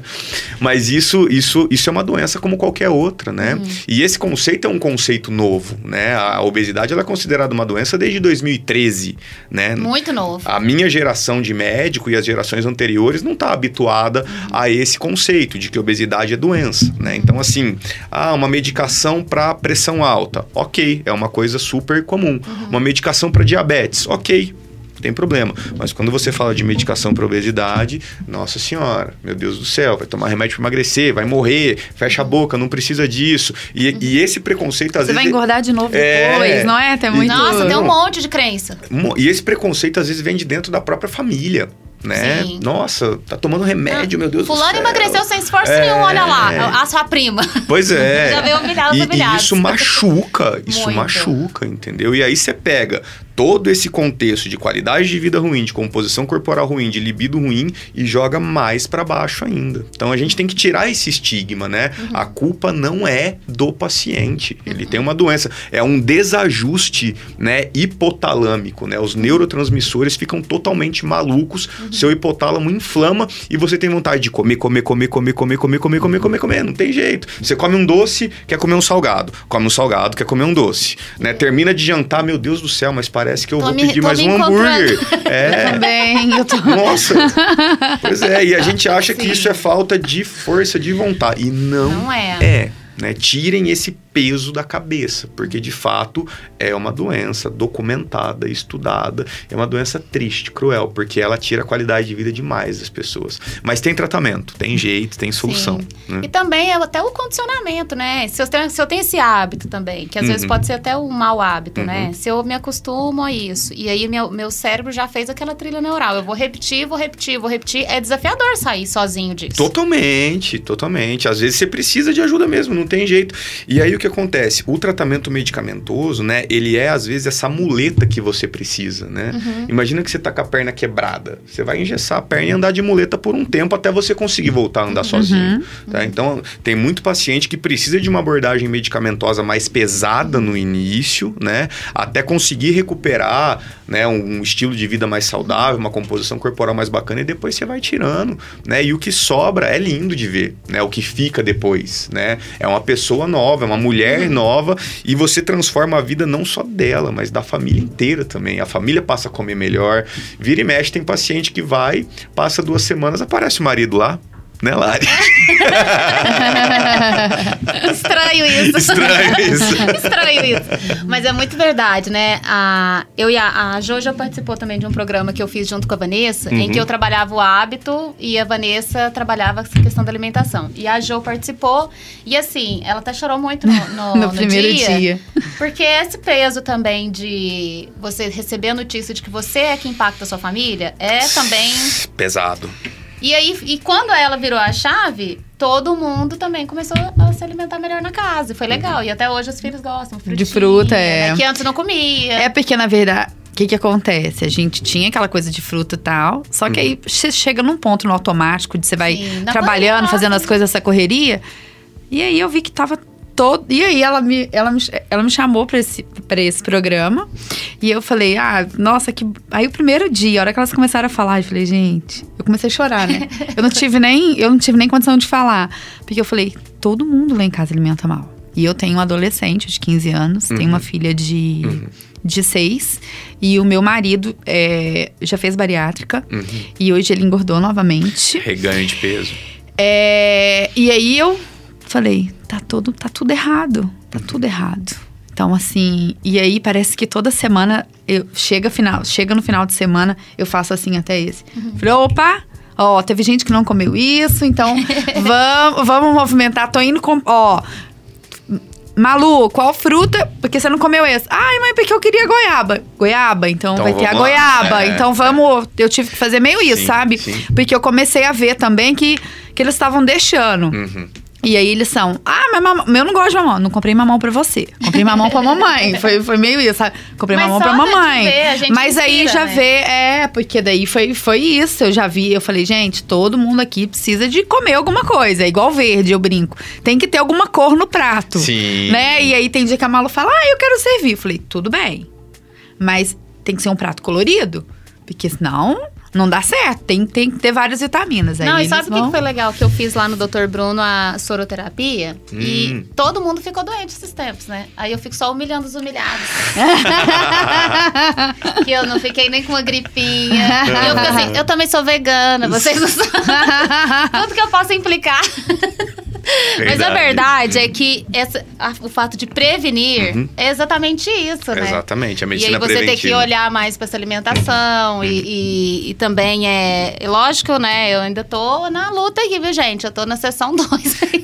D: Mas isso, isso, isso é uma doença como qualquer outra, né?
B: Uhum.
D: E esse conceito é um conceito novo, né? A obesidade ela é considerada uma doença desde 2013, né?
B: Muito novo.
D: A minha geração de médico e as gerações anteriores não está habituada a esse conceito de que obesidade é doença, né? Então, assim, ah, uma medicação para pressão alta, ok, é uma coisa super comum. Uma medicação para diabetes, ok. não Tem problema. Mas quando você fala de medicação para obesidade, nossa senhora, meu Deus do céu, vai tomar remédio para emagrecer, vai morrer, fecha a boca, não precisa disso. E, e esse preconceito às
C: Você vai
D: vezes.
C: engordar de novo
D: É.
C: depois, não é? Tem muito.
B: Nossa, tem um monte de crença.
D: E esse preconceito às vezes vem de dentro da própria família. Né?
B: Sim.
D: Nossa, tá tomando remédio, meu Deus do
B: Fulano
D: céu.
B: emagreceu sem esforço
D: É.
B: nenhum, olha lá. A sua prima.
D: Pois é. [laughs]
B: Já veio humilhado,
D: e, e isso machuca, isso
B: Muito.
D: machuca, entendeu? E aí você pega todo esse contexto de qualidade de vida ruim, de composição corporal ruim, de libido ruim e joga mais pra baixo ainda. Então a gente tem que tirar esse estigma, né?
B: Uhum.
D: A culpa não é do paciente. Ele tem uma doença, é um desajuste, né, hipotalâmico, né? Os neurotransmissores ficam totalmente malucos,
B: Uhum.
D: seu hipotálamo inflama e você tem vontade de comer, comer, comer, comer, comer, comer, comer, comer, comer, comer, não tem jeito. Você come um doce, quer comer um salgado. Come um salgado, quer comer um doce, né? Termina de jantar, meu Deus do céu, mas parece que eu
B: Tô
D: vou
B: me-
D: pedir mais um hambúrguer. [laughs] É.
C: Também, eu tô.
D: Nossa! Pois é, e a [laughs] gente acha que
B: Sim.
D: isso é falta de força de vontade. E não,
B: Não é.
D: é. Né? Tirem esse peso da cabeça, porque de fato é uma doença documentada, estudada, é uma doença triste, cruel, porque ela tira a qualidade de vida demais das pessoas. Mas tem tratamento, tem jeito, tem solução. né?
B: E também é até o condicionamento, né? Se eu tenho, se eu tenho esse hábito também, que às vezes
D: Uhum.
B: pode ser até um mau hábito, né?
D: Uhum.
B: Se eu me acostumo a isso, e aí meu, meu cérebro já fez aquela trilha neural. Eu vou repetir, vou repetir, vou repetir. É desafiador sair sozinho disso.
D: Totalmente, totalmente. Às vezes você precisa de ajuda mesmo, não tem jeito. E aí o que acontece? O tratamento medicamentoso, né? Ele é às vezes essa muleta que você precisa, né?
B: Uhum.
D: Imagina que você tá com a perna quebrada. Você vai engessar a perna e andar de muleta por um tempo até você conseguir voltar a andar sozinho. Tá? Então, tem muito paciente que precisa de uma abordagem medicamentosa mais pesada no início, né? Até conseguir recuperar né? um, um estilo de vida mais saudável, uma composição corporal mais bacana e depois você vai tirando, né? E o que sobra é lindo de ver, né? O que fica depois, né? É uma pessoa nova, é uma mulher nova e você transforma a vida não só dela, mas da família inteira também. A família passa a comer melhor. Vira e mexe, tem paciente que vai, passa duas semanas, aparece o marido lá, né, Lari? [laughs]
B: Estranho isso.
D: Estranho isso. [laughs]
B: Estranho isso. Mas é muito verdade, né? A, eu e a, a Jo já participou também de um programa que eu fiz junto com a Vanessa, em
D: Uhum.
B: que eu trabalhava o hábito e a Vanessa trabalhava essa questão da alimentação. E a Jo participou, e assim, ela até chorou muito no, no, [laughs]
C: No
B: no
C: primeiro dia.
B: Porque esse peso também de você receber a notícia de que você é que impacta a sua família é também.
D: Pesado.
B: E aí, e quando ela virou a chave, todo mundo também começou a se alimentar melhor na casa. E foi legal. E até hoje os filhos gostam. frutinha,
C: fruta, é.
B: né, Que antes não comia.
C: É porque, na verdade, o que que acontece? A gente tinha aquela coisa de fruta e tal, só que aí você chega num ponto no automático de você vai
B: Sim,
C: trabalhando, fazendo as coisas, essa correria. E aí eu vi que tava todo. E aí ela me, ela me, ela me chamou pra esse, pra esse programa. E eu falei, ah, nossa, que. Aí o primeiro dia, a hora que elas começaram a falar, eu falei, gente, eu comecei a chorar, né? [laughs] eu não tive nem, eu não tive nem condição de falar. Porque eu falei, todo mundo lá em casa alimenta mal. E eu tenho um adolescente de 15 anos, tenho uma filha de, de 6. E o meu marido é, já fez bariátrica.
D: Uhum.
C: E hoje ele engordou novamente.
D: Reganho de peso.
C: É, e aí eu falei, tá tudo, tá tudo errado, tá tudo errado. Então, assim, e aí parece que toda semana eu chega final, chega no final de semana, eu faço assim até esse. Falei, opa, ó, teve gente que não comeu isso, então [laughs] vamos, vamos movimentar, tô indo com, ó, Malu, qual fruta? Porque você não comeu esse. Ai, mãe, porque eu queria goiaba. Goiaba, então,
D: Então
C: vai ter a goiaba.
D: É.
C: Então vamos. Eu tive que fazer meio isso,
D: Sim,
C: sabe?
D: sim.
C: Porque eu comecei a ver também que, que eles estavam deixando.
D: Uhum.
C: E aí eles são, ah, mas mamão, eu não gosto de mamão. Não comprei mamão pra você. Comprei mamão pra mamãe. [laughs] Foi, foi meio isso, sabe? Comprei
B: Mas
C: mamão pra mamãe.
B: ver, a gente
C: mas aí
B: inspira,
C: já
B: né?
C: vê, é, porque daí foi, foi isso. Eu já vi, eu falei, gente, todo mundo aqui precisa de comer alguma coisa. É igual verde, eu brinco. Tem que ter alguma cor no prato.
D: Sim.
C: Né? E aí tem dia que a Malu fala, ah, eu quero servir. Eu falei, tudo bem. Mas tem que ser um prato colorido. Porque senão não dá certo. Tem, tem que ter várias vitaminas. Aí
B: Não, e sabe o que
C: vão-
B: que foi legal? Que eu fiz lá no Dr. Bruno a soroterapia.
D: Hum.
B: E todo mundo ficou doente esses tempos, né? Aí eu fico só humilhando os humilhados. [laughs] que eu não fiquei nem com uma gripinha. E eu fico assim, eu também sou vegana, vocês não sabem. [laughs] Tudo que eu posso implicar. Mas a verdade é que essa- a- o fato de prevenir é exatamente isso, né?
D: Exatamente, a
B: E
D: medicina
B: aí você tem que
D: preventiva.
B: olhar mais pra essa alimentação e, e- e também é... e Lógico, né? Eu ainda tô na luta aqui, viu, gente? Eu tô na sessão [laughs] 2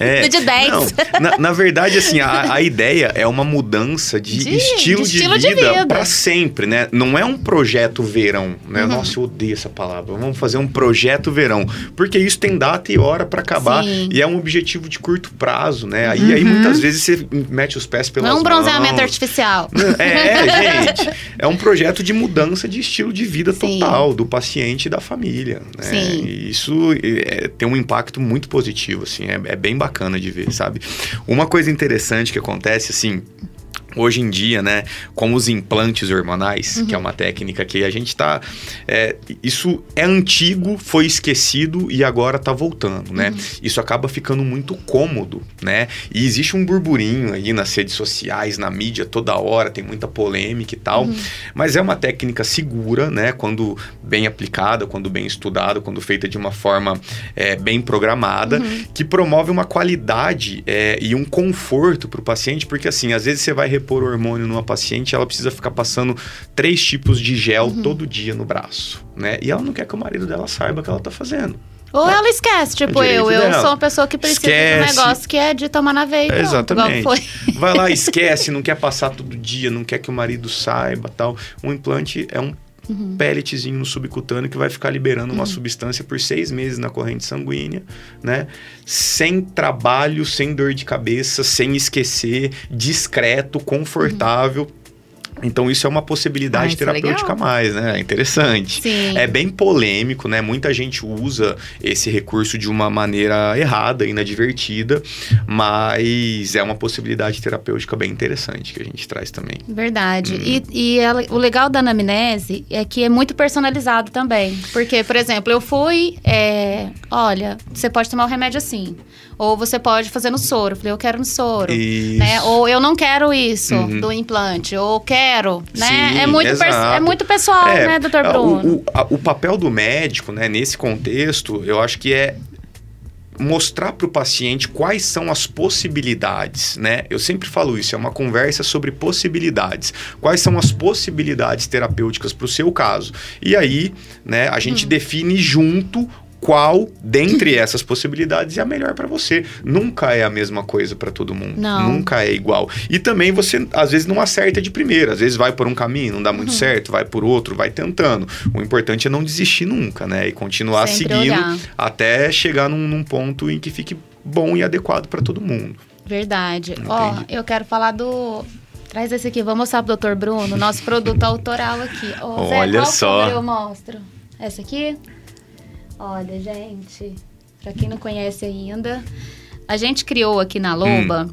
D: É,
B: de 10.
D: não, na, na verdade, assim, a, a ideia é uma mudança de,
B: De-
D: estilo,
B: de estilo de
D: vida,
B: vida.
D: para sempre, né? Não é um projeto verão, né?
B: Uhum.
D: Nossa, eu odeio essa palavra. Vamos fazer um projeto verão, porque isso tem data e hora para acabar
B: Sim.
D: e é um objetivo de curto prazo, né? Aí, aí muitas vezes você mete os pés pelas
B: Não é um bronzeamento
D: mãos.
B: artificial.
D: É, gente, é um projeto de mudança de estilo de vida
B: Sim.
D: total do paciente da família. Né?
B: Sim.
D: E isso é, tem um impacto muito positivo, assim, é, é bem bacana de ver, sabe? Uma coisa interessante que acontece, assim. Hoje em dia, né, com os implantes hormonais, que é uma técnica que a gente tá. é, isso é antigo, foi esquecido e agora tá voltando, né? Isso acaba ficando muito cômodo, né? E existe um burburinho aí nas redes sociais, na mídia toda hora, tem muita polêmica e tal. Mas é uma técnica segura, né? Quando bem aplicada, quando bem estudada, quando feita de uma forma é, bem programada, que promove uma qualidade é, e um conforto para o paciente, porque assim, às vezes você vai repor hormônio numa paciente, ela precisa ficar passando três tipos de gel todo dia no braço, né? E ela não quer que o marido dela saiba o que ela tá fazendo.
B: Ou ela esquece, tipo
D: É
B: eu. Eu sou uma pessoa que precisa de um
D: Esquece.
B: negócio que é de tomar na veia. pronto,
D: Exatamente. Vai lá, esquece, não quer passar todo dia, não quer que o marido saiba tal. Um implante é um
B: Uhum.
D: pelletzinho no subcutâneo que vai ficar liberando uma substância por seis meses na corrente sanguínea, né? Sem trabalho, sem dor de cabeça, sem esquecer, discreto, confortável. Então isso é uma
C: Ah,
D: possibilidade
C: isso é
D: terapêutica a mais, né? É interessante.
B: Sim.
D: É bem polêmico, né? Muita gente usa esse recurso de uma maneira errada, inadvertida, mas é uma possibilidade terapêutica bem interessante que a gente traz também.
B: Verdade.
D: Uhum.
B: E, e ela- o legal da anamnese é que é muito personalizado também. Porque, por exemplo, eu fui. é, olha, você pode tomar o remédio assim. Ou você pode fazer no soro. Eu falei, eu quero no soro.
D: Isso.
B: Né? Ou eu não quero isso
D: Uhum.
B: do implante. Ou quero. Né?
D: Sim,
B: é, muito é muito pessoal,
D: É,
B: né, doutor
D: a-
B: Bruno?
D: O, o- a- o papel do médico, né, nesse contexto, eu acho que é mostrar para o paciente quais são as possibilidades, né? Eu sempre falo isso, é uma conversa sobre possibilidades. Quais são as possibilidades terapêuticas para o seu caso? E aí, né, a
B: Hum.
D: gente define junto qual dentre essas possibilidades é a melhor para você. Nunca é a mesma coisa para todo mundo.
B: Não.
D: Nunca é igual. E também você às vezes não acerta de primeira, às vezes vai por um caminho, não dá
B: Uhum.
D: muito certo, vai por outro, vai tentando. O importante é não desistir nunca, né? E continuar
B: Sempre
D: seguindo
B: olhar.
D: até chegar num, num ponto em que fique bom e adequado para todo mundo.
B: Verdade. Ó,
D: Entendi.
B: eu quero falar do. Traz esse aqui, vou mostrar pro doutor Bruno, nosso produto autoral aqui. Ó, Zé,
D: Olha
B: qual
D: só.
B: eu mostro? Essa aqui? Olha, gente, pra quem não conhece ainda, a gente criou aqui na Loba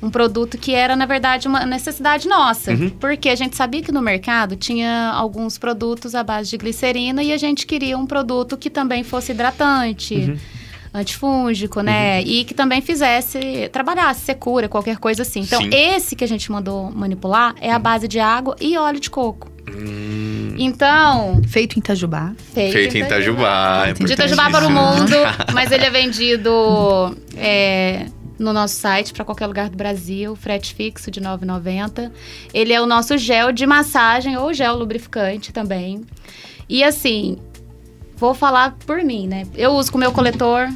B: um produto que era, na verdade, uma necessidade nossa.
D: Uhum.
B: Porque a gente sabia que no mercado tinha alguns produtos à base de glicerina e a gente queria um produto que também fosse hidratante.
D: Uhum.
B: Antifúngico, né? E que também fizesse, trabalhasse, secura, qualquer coisa assim. Então,
D: Sim.
B: esse que a gente mandou manipular é a base de água e óleo de coco.
D: Hum,
B: Então,
C: Feito em Itajubá.
B: feito,
D: feito em Itajubá. é
B: De Itajubá para o mundo, [laughs] mas ele é vendido é, no nosso site para qualquer lugar do Brasil, frete fixo de R$ 9,90. Ele é o nosso gel de massagem ou gel lubrificante também. E assim, vou falar por mim, né? Eu uso com o meu coletor,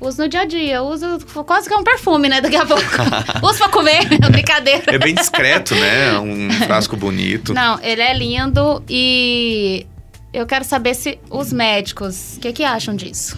B: uso no dia a dia, uso quase que é um perfume, né? Daqui a pouco. [laughs] uso pra comer, [laughs] brincadeira.
D: É bem discreto, né? Um frasco bonito.
B: Não, ele é lindo e eu quero saber se os médicos, o que, que acham disso?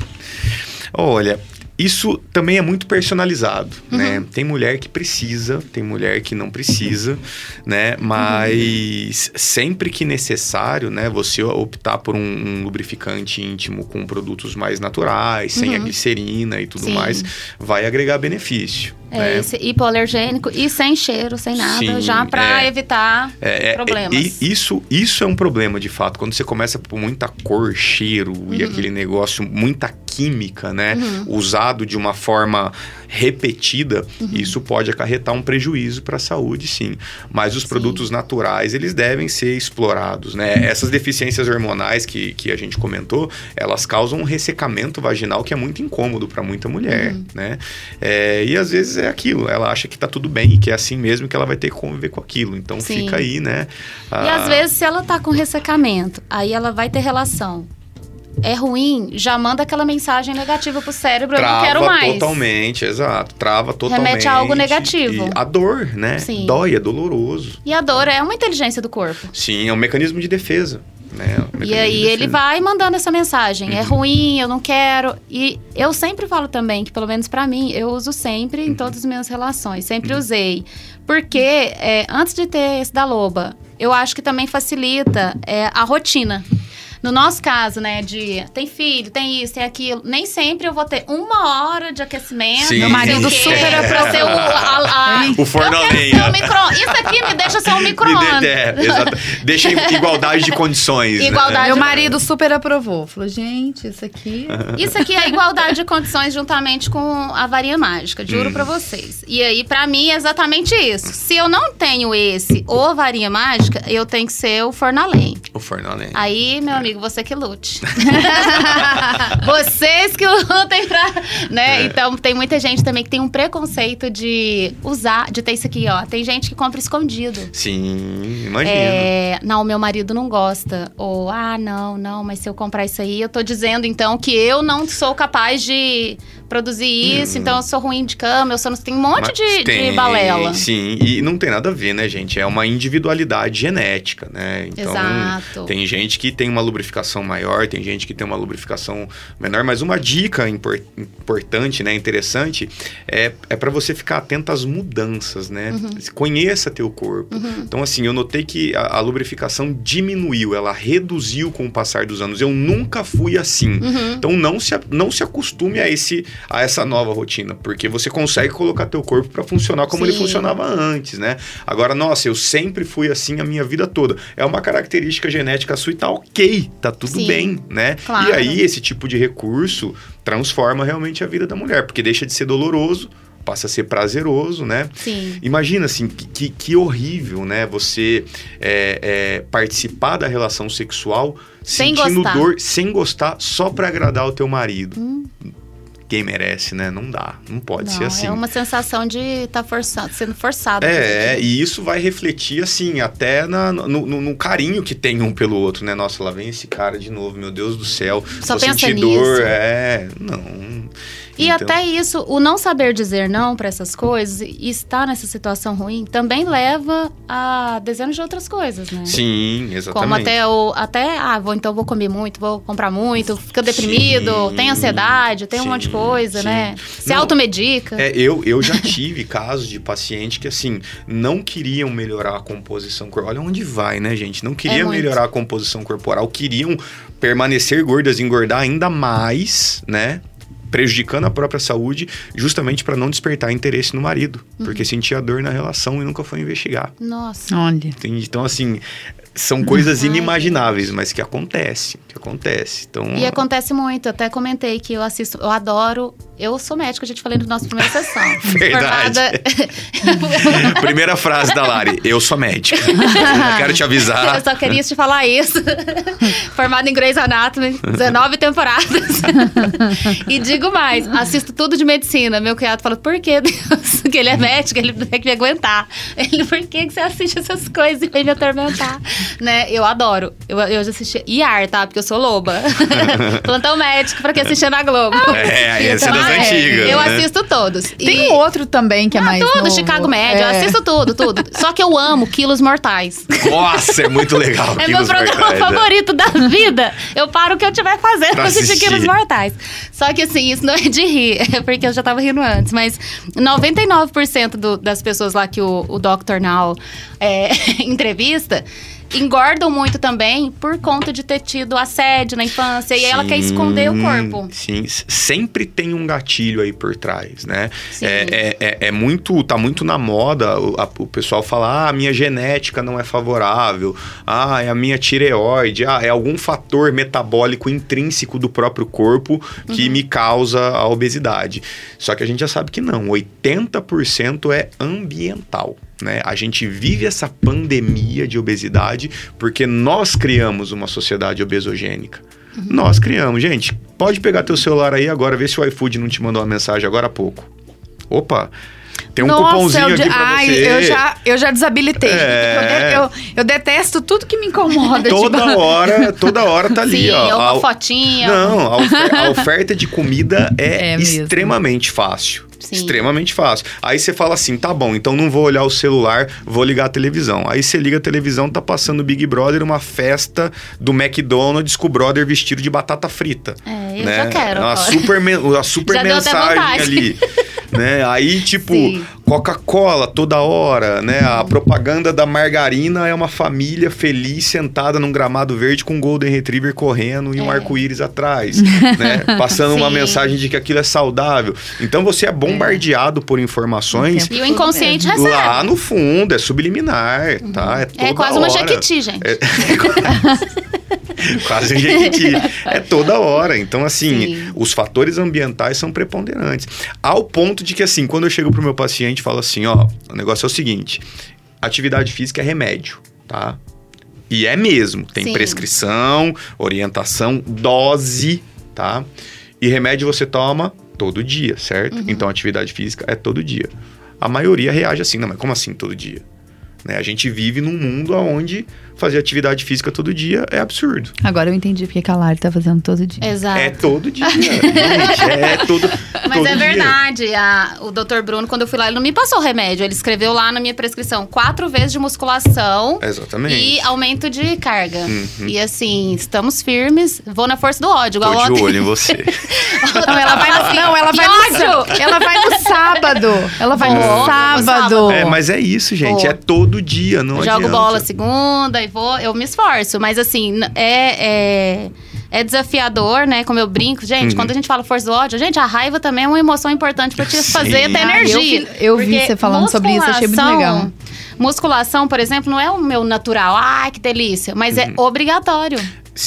D: Olha, isso também é muito personalizado,
B: Uhum.
D: né? Tem mulher que precisa, tem mulher que não precisa, né? Mas sempre que necessário, né? Você optar por um, um lubrificante íntimo com produtos mais naturais, sem a glicerina e tudo
B: Uhum. Sim.
D: mais, vai agregar benefício.
B: É,
D: né?
B: esse hipoalergênico e sem cheiro, sem nada,
D: Sim,
B: já pra
D: é.
B: evitar
D: É, é,
B: problemas.
D: e isso, isso é um problema, de fato. Quando você começa por muita cor, cheiro
B: Uhum.
D: e aquele negócio, muita química, né? Usado de uma forma repetida,
B: Uhum.
D: isso pode acarretar um prejuízo para a saúde, sim. Mas os produtos naturais, eles devem ser explorados, né? Essas deficiências hormonais que, que a gente comentou, elas causam um ressecamento vaginal que é muito incômodo para muita mulher,
B: Uhum.
D: né? É, e às vezes é aquilo, ela acha que tá tudo bem e que é assim mesmo que ela vai ter que conviver com aquilo. Então
B: Sim.
D: fica aí, né?
B: E
D: Ah,
B: às vezes, se ela tá com ressecamento, aí ela vai ter relação. É ruim, já manda aquela mensagem negativa pro cérebro, eu não
D: Trava
B: quero mais.
D: totalmente, exato. Trava totalmente.
B: Remete a algo negativo.
D: A dor, né?
B: Sim.
D: Dói, é doloroso.
B: E a dor é uma inteligência do corpo.
D: Sim, é um mecanismo de defesa. Né? Um
B: E
D: mecanismo de
B: aí ele vai mandando essa mensagem.
D: Uhum.
B: É ruim, eu não quero. E eu sempre falo também que, pelo menos pra mim, eu uso sempre
D: Uhum.
B: em todas as minhas relações. Sempre usei. Porque é, antes de ter esse da loba, eu acho que também facilita é, a rotina. No nosso caso, né, de tem filho, tem isso, tem aquilo, nem sempre eu vou ter uma hora de aquecimento.
D: Sim.
B: não
D: Meu
C: marido super
B: pra ser o, a, a-
D: O forno a lenha.
B: um micro Isso aqui me deixa ser um micro-ondas.
D: de- é. Deixa igualdade de condições. né?
B: Igualdade
C: Meu
B: de-
C: marido super aprovou. Falou, gente, isso aqui. [laughs]
B: Isso aqui é igualdade de condições juntamente com a varinha mágica, juro pra vocês. E aí, pra mim, é exatamente isso. Se eu não tenho esse ou varinha mágica, eu tenho que ser o forno lenha.
D: O forno lenha.
B: Aí, meu amigo, você que lute. [laughs] Vocês que lutem pra. Né?
D: É.
B: Então, tem muita gente também que tem um preconceito de usar, de ter isso aqui, ó. Tem gente que compra escondido.
D: Sim, imagino.
B: É, não, meu marido não gosta. Ou, ah, não, não, mas se eu comprar isso aí, eu tô dizendo então que eu não sou capaz de produzir isso, então eu sou ruim de cama, eu sou. Tem um monte
D: Mas
B: de, de
D: tem,
B: balela.
D: Sim, e não tem nada a ver, né, gente? É uma individualidade genética, né? Então,
B: Exato.
D: tem gente que tem uma lubrificação maior, tem gente que tem uma lubrificação menor, mas uma dica impor- importante, né, interessante, é, é para você ficar atento às mudanças, né?
B: Uhum.
D: Conheça teu corpo. Então, assim, eu notei que a, a lubrificação diminuiu, ela reduziu com o passar dos anos. Eu nunca fui assim.
B: Uhum.
D: Então não se, não se acostume a, esse, a essa nova rotina, porque você consegue colocar teu corpo para funcionar como ele
B: Sim.
D: funcionava antes, né? Agora, nossa, eu sempre fui assim a minha vida toda. É uma característica genética sua e tá ok, tá tudo
B: Sim.
D: bem, né?
B: Claro.
D: E aí esse tipo de recurso transforma realmente a vida da mulher, porque deixa de ser doloroso, passa a ser prazeroso, né?
B: Sim.
D: Imagina assim, que, que, horrível, né? Você é, é, participar da relação sexual
B: Sem
D: sentindo
B: gostar.
D: dor, sem gostar, só pra agradar o teu marido. Quem merece, né? Não dá, não pode ser
B: Não,
D: assim.
B: É uma sensação de estar forçado, sendo forçado.
D: É,
B: aquilo.
D: e isso vai refletir, assim, até na- no, no- no carinho que tem um pelo outro, né? Nossa, lá vem esse cara de novo, meu Deus do céu.
B: Só pensa nisso.
D: dor, é. Não.
B: E
D: Então,
B: até isso, o não saber dizer não para essas coisas e estar nessa situação ruim também leva a dezenas de outras coisas, né?
D: Sim, exatamente.
B: Como até o. Até, ah, vou, então vou comer muito, vou comprar muito, fica deprimido,
D: Sim,
B: tem ansiedade, tem um monte de
D: sim,
B: coisa,
D: sim.
B: né? Se
D: Não,
B: automedica.
D: É, eu, eu já tive [laughs] casos de paciente que, assim, não queriam melhorar a composição corporal. Olha onde vai, né, gente? Não queriam
B: É
D: melhorar a composição corporal, queriam permanecer gordas, engordar ainda mais, né? Prejudicando a própria saúde, justamente para não despertar interesse no marido.
B: Uhum.
D: Porque sentia dor na relação e nunca foi investigar.
B: Nossa.
C: Olha.
D: Então, assim, são coisas inimagináveis, mas que acontecem. Que acontece. Então,
B: E acontece muito, eu até comentei que eu assisto, eu adoro. Eu sou médica, a gente falei na nossa primeira sessão. [laughs]
D: Verdade.
B: Formada- [laughs] [laughs]
D: Primeira frase da Lari, eu sou médica. Eu quero te avisar.
B: Eu só queria te falar isso. Formada em Grey's Anatomy, 19 temporadas. e digo mais, assisto tudo de medicina. Meu cunhado fala, por que Deus? Que ele é médico, ele tem que me aguentar. Ele, por que que você assiste essas coisas e vem me atormentar? Né? Eu adoro. Eu, eu já assisti IAR, tá? Porque eu sou loba. [laughs] Plantão médico pra quem assistia na Globo.
D: É, aí essa é das
B: Então, é,
D: antigas,
B: Eu
D: né?
B: assisto todos.
C: Tem
B: E-
C: um outro também que é
B: Ah,
C: mais
B: tudo,
C: novo.
B: Chicago eu
C: É.
B: assisto tudo, tudo. [laughs] Só que eu amo Quilos Mortais.
D: Nossa, é muito legal.
B: É meu programa
D: Mortais, né?
B: favorito da vida. Eu paro o que eu estiver fazendo
D: Pra
B: assistir. Quilos Mortais. Só que assim, isso não é de rir, [laughs] é porque eu já tava rindo antes. Mas 99% do- das pessoas lá que o, o Dr. Now é, entrevista engordam muito também por conta de ter tido assédio na infância. E aí ela quer esconder o
D: Sim,
B: corpo.
D: Sim, sempre tem um gatilho aí por trás, né?
B: Sim.
D: É, é, é- é muito, tá muito na moda o, a- o pessoal falar, ah, a minha genética não é favorável, ah, é a minha tireoide, ah, é algum fator metabólico intrínseco do próprio corpo que
B: Uhum.
D: me causa a obesidade. Só que a gente já sabe que não, 80% é ambiental. Né? A gente vive essa pandemia de obesidade porque nós criamos uma sociedade obesogênica. Nós criamos. Gente, pode pegar teu celular aí agora, ver se o iFood não te mandou uma mensagem agora há pouco. Opa, tem um
C: Nossa,
D: cupomzinho
C: eu
D: aqui
C: de-
D: pra
C: Ai,
D: você.
C: eu já, eu já desabilitei.
D: É.
C: Eu, eu- eu detesto tudo que me incomoda. [laughs]
D: Toda
C: tipo,
D: hora, toda hora tá ali,
B: Sim,
D: ó.
B: uma
D: A-
B: fotinha.
D: Não, a ofer- a oferta de comida [laughs] é,
C: É
D: extremamente fácil.
B: Sim.
D: Extremamente fácil. Aí você fala assim: tá bom, então não vou olhar o celular, vou ligar a televisão. Aí você liga a televisão, tá passando o Big Brother, uma festa do McDonald's com o brother vestido de batata frita.
B: É, eu
D: né?
B: já quero.
D: Uma
B: agora.
D: super, uma super [laughs]
B: Já
D: mensagem ali. [laughs] né? Aí, tipo. Coca-Cola toda hora, né? A propaganda da margarina é uma família feliz sentada num gramado verde com um Golden Retriever correndo e um
B: É.
D: arco-íris atrás, [laughs] né? Passando uma mensagem de que aquilo é saudável. Então você é bombardeado por informações
B: E o inconsciente
C: Mesmo.
B: recebe.
D: lá no fundo, é subliminar, tá? É,
B: É quase uma
D: hora.
B: jequiti, gente.
D: É- [laughs] Quase [laughs] [laughs] um jequiti. É toda hora. Então, assim,
B: Sim.
D: os fatores ambientais são preponderantes. Ao ponto de que, assim, quando eu chego pro meu paciente e falo assim, ó, o negócio é o seguinte: atividade física é remédio, tá? E é mesmo. Tem
B: Sim.
D: prescrição, orientação, dose, tá? E remédio você toma todo dia, certo?
B: Uhum.
D: Então, atividade física é todo dia. A maioria reage assim, não, mas como assim todo dia? Né? A gente vive num mundo onde fazer atividade física todo dia é absurdo.
C: Agora eu entendi porque que a Lari tá fazendo todo dia.
B: Exato.
D: É todo dia, gente. É [laughs] todo,
B: Mas
D: todo
B: é
D: dia.
B: verdade, a- o Dr. Bruno, quando eu fui lá, ele não me passou remédio. Ele escreveu lá na minha prescrição quatro vezes de musculação
D: Exatamente.
B: e aumento de carga.
D: Uhum.
B: E assim, estamos firmes. Vou na força do ódio, igual
D: Tô de
B: ontem.
D: olho em você. [laughs]
C: Não, ela vai no, não, ela vai no, ela vai no sábado. Ela vai no
B: no
C: sábado.
B: sábado.
D: é, mas é isso, gente.
B: Pô.
D: É todo dia, não
B: Jogo
D: adianta.
B: bola segunda e vou, eu me esforço. Mas assim, é, é, é desafiador, né? Como eu brinco. Gente,
D: Uhum.
B: quando a gente fala força do ódio, gente, a raiva também é uma emoção importante pra te
D: Sim.
B: fazer ter
D: Ah,
B: energia.
C: eu vi- eu vi você falando sobre isso, achei muito
B: musculação-
C: legal.
B: Musculação, por exemplo, não é o meu natural. Ai, que delícia. Mas é obrigatório.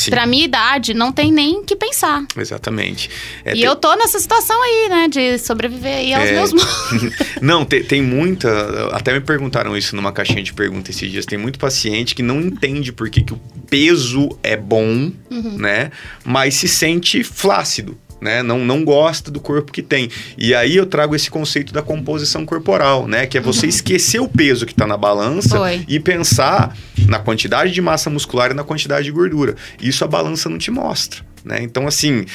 B: Pra minha idade, não tem nem que pensar.
D: exatamente. É,
B: e
D: tem-
B: eu tô nessa situação aí, né? De sobreviver aí aos
D: É.
B: meus [laughs]
D: Não, tem, tem muita. Até me perguntaram isso numa caixinha de perguntas esses dias. Tem muito paciente que não entende por que, que o peso é bom,
B: Uhum.
D: né? Mas se sente flácido. Né? Não, não gosta do corpo que tem. E aí eu trago esse conceito da composição corporal, né? Que é você [laughs] esquecer o peso que está na balança.
B: Foi.
D: e pensar na quantidade de massa muscular e na quantidade de gordura. Isso a balança não te mostra, né? Então, assim,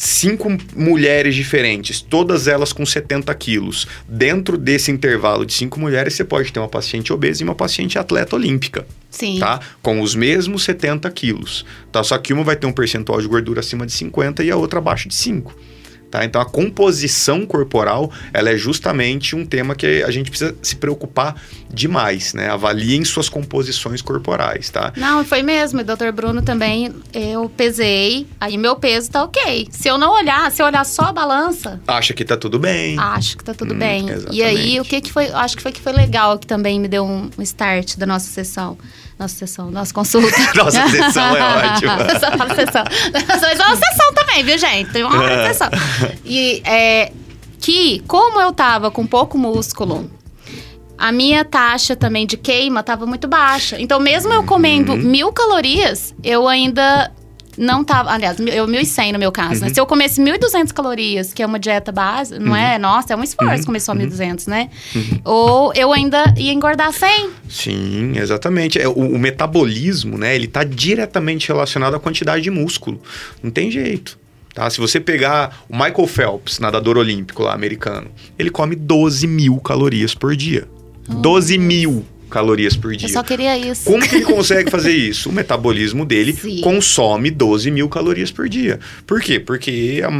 D: cinco mulheres diferentes, todas elas com 70 quilos. Dentro desse intervalo de cinco mulheres, você pode ter uma paciente obesa e uma paciente atleta olímpica,
B: Sim.
D: tá? Com os mesmos 70 quilos, tá? Só que uma vai ter um percentual de gordura acima de 50 e a outra abaixo de 5. Tá? Então a composição corporal ela é justamente um tema que a gente precisa se preocupar demais, né? Avaliem suas composições corporais, tá?
B: Não, foi mesmo. O Dr. Bruno também, eu pesei, aí meu peso tá ok. Se eu não olhar, se eu olhar só a balança,
D: Acha que tá tudo bem.
B: acho que tá tudo
D: Hum,
B: bem. E aí,
D: exatamente.
B: o que que foi, acho que foi que foi legal, que também me deu um start da nossa sessão. Nossa sessão, nossa consulta. [laughs]
D: Nossa sessão é [laughs] ótima.
B: Fala sessão. Mas é uma sessão também, viu, gente? Tem uma hora de sessão. E é, que, como eu tava com pouco músculo, a minha taxa também de queima tava muito baixa. Então, mesmo eu comendo
D: Uhum.
B: mil calorias, eu ainda não tava. Aliás, eu 1.100 no meu caso, né?
D: Uhum.
B: Se eu comesse 1.200 calorias, que é uma dieta base, não é? Nossa, é um esforço
D: Uhum.
B: comer só
D: Uhum.
B: 1.200, né? Ou eu ainda ia engordar 100.
D: Sim, exatamente. É, o, o metabolismo, né, ele está diretamente relacionado à quantidade de músculo. Não tem jeito. Tá? Se você pegar o Michael Phelps, nadador olímpico lá, americano, ele come 12 mil calorias por dia. 12 mil calorias por dia.
B: Eu só queria isso.
D: Como que ele [laughs] consegue fazer isso? O metabolismo dele
B: Sim.
D: consome 12 mil calorias por dia. Por quê? Porque a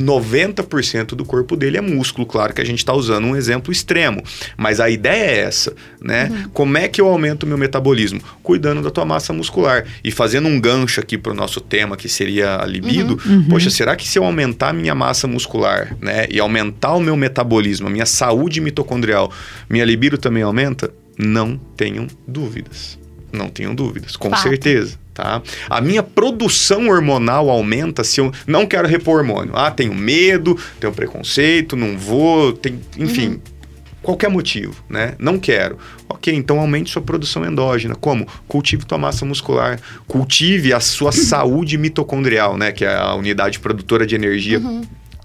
D: 90% do corpo dele é músculo. Claro que a gente está usando um exemplo extremo. Mas a ideia é essa, né?
B: Uhum.
D: Como é que eu aumento o meu metabolismo? Cuidando da tua massa muscular. E fazendo um gancho aqui para o nosso tema, que seria a libido.
C: Uhum.
D: Poxa, será que se eu aumentar a minha massa muscular, né? E aumentar o meu metabolismo, a minha saúde mitocondrial, minha libido também aumenta? Não tenham dúvidas. Não tenham dúvidas, com
B: Fato.
D: certeza. Tá? A minha produção hormonal aumenta se eu não quero repor hormônio. Ah, tenho medo, tenho preconceito, não vou, tem, enfim, qualquer motivo, né? Não quero. Ok, então aumente sua produção endógena. Como? Cultive tua massa muscular, cultive a sua [coughs] saúde mitocondrial, né? Que é a unidade produtora de energia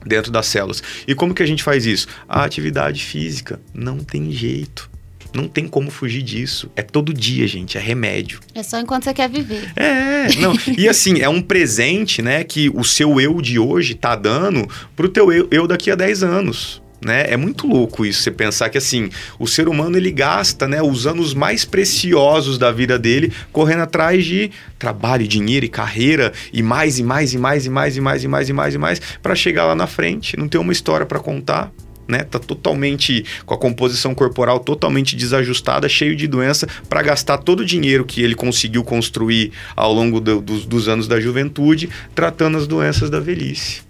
D: dentro das células. E como que a gente faz isso? A atividade física. Não tem jeito. Não tem como fugir disso. É todo dia, gente. É remédio.
B: É só enquanto você quer viver.
D: É, não. E assim, é um presente, né, que o seu eu de hoje tá dando pro teu eu, eu daqui a 10 anos. Né? É muito louco isso, você pensar que assim, o ser humano ele gasta né, os anos mais preciosos da vida dele correndo atrás de trabalho, dinheiro e carreira e mais e mais e mais e mais e mais e mais e mais e mais para chegar lá na frente, não ter uma história para contar, né? Tá totalmente com a composição corporal totalmente desajustada, cheio de doença, para gastar todo o dinheiro que ele conseguiu construir ao longo do- dos, dos anos da juventude, tratando as doenças da velhice.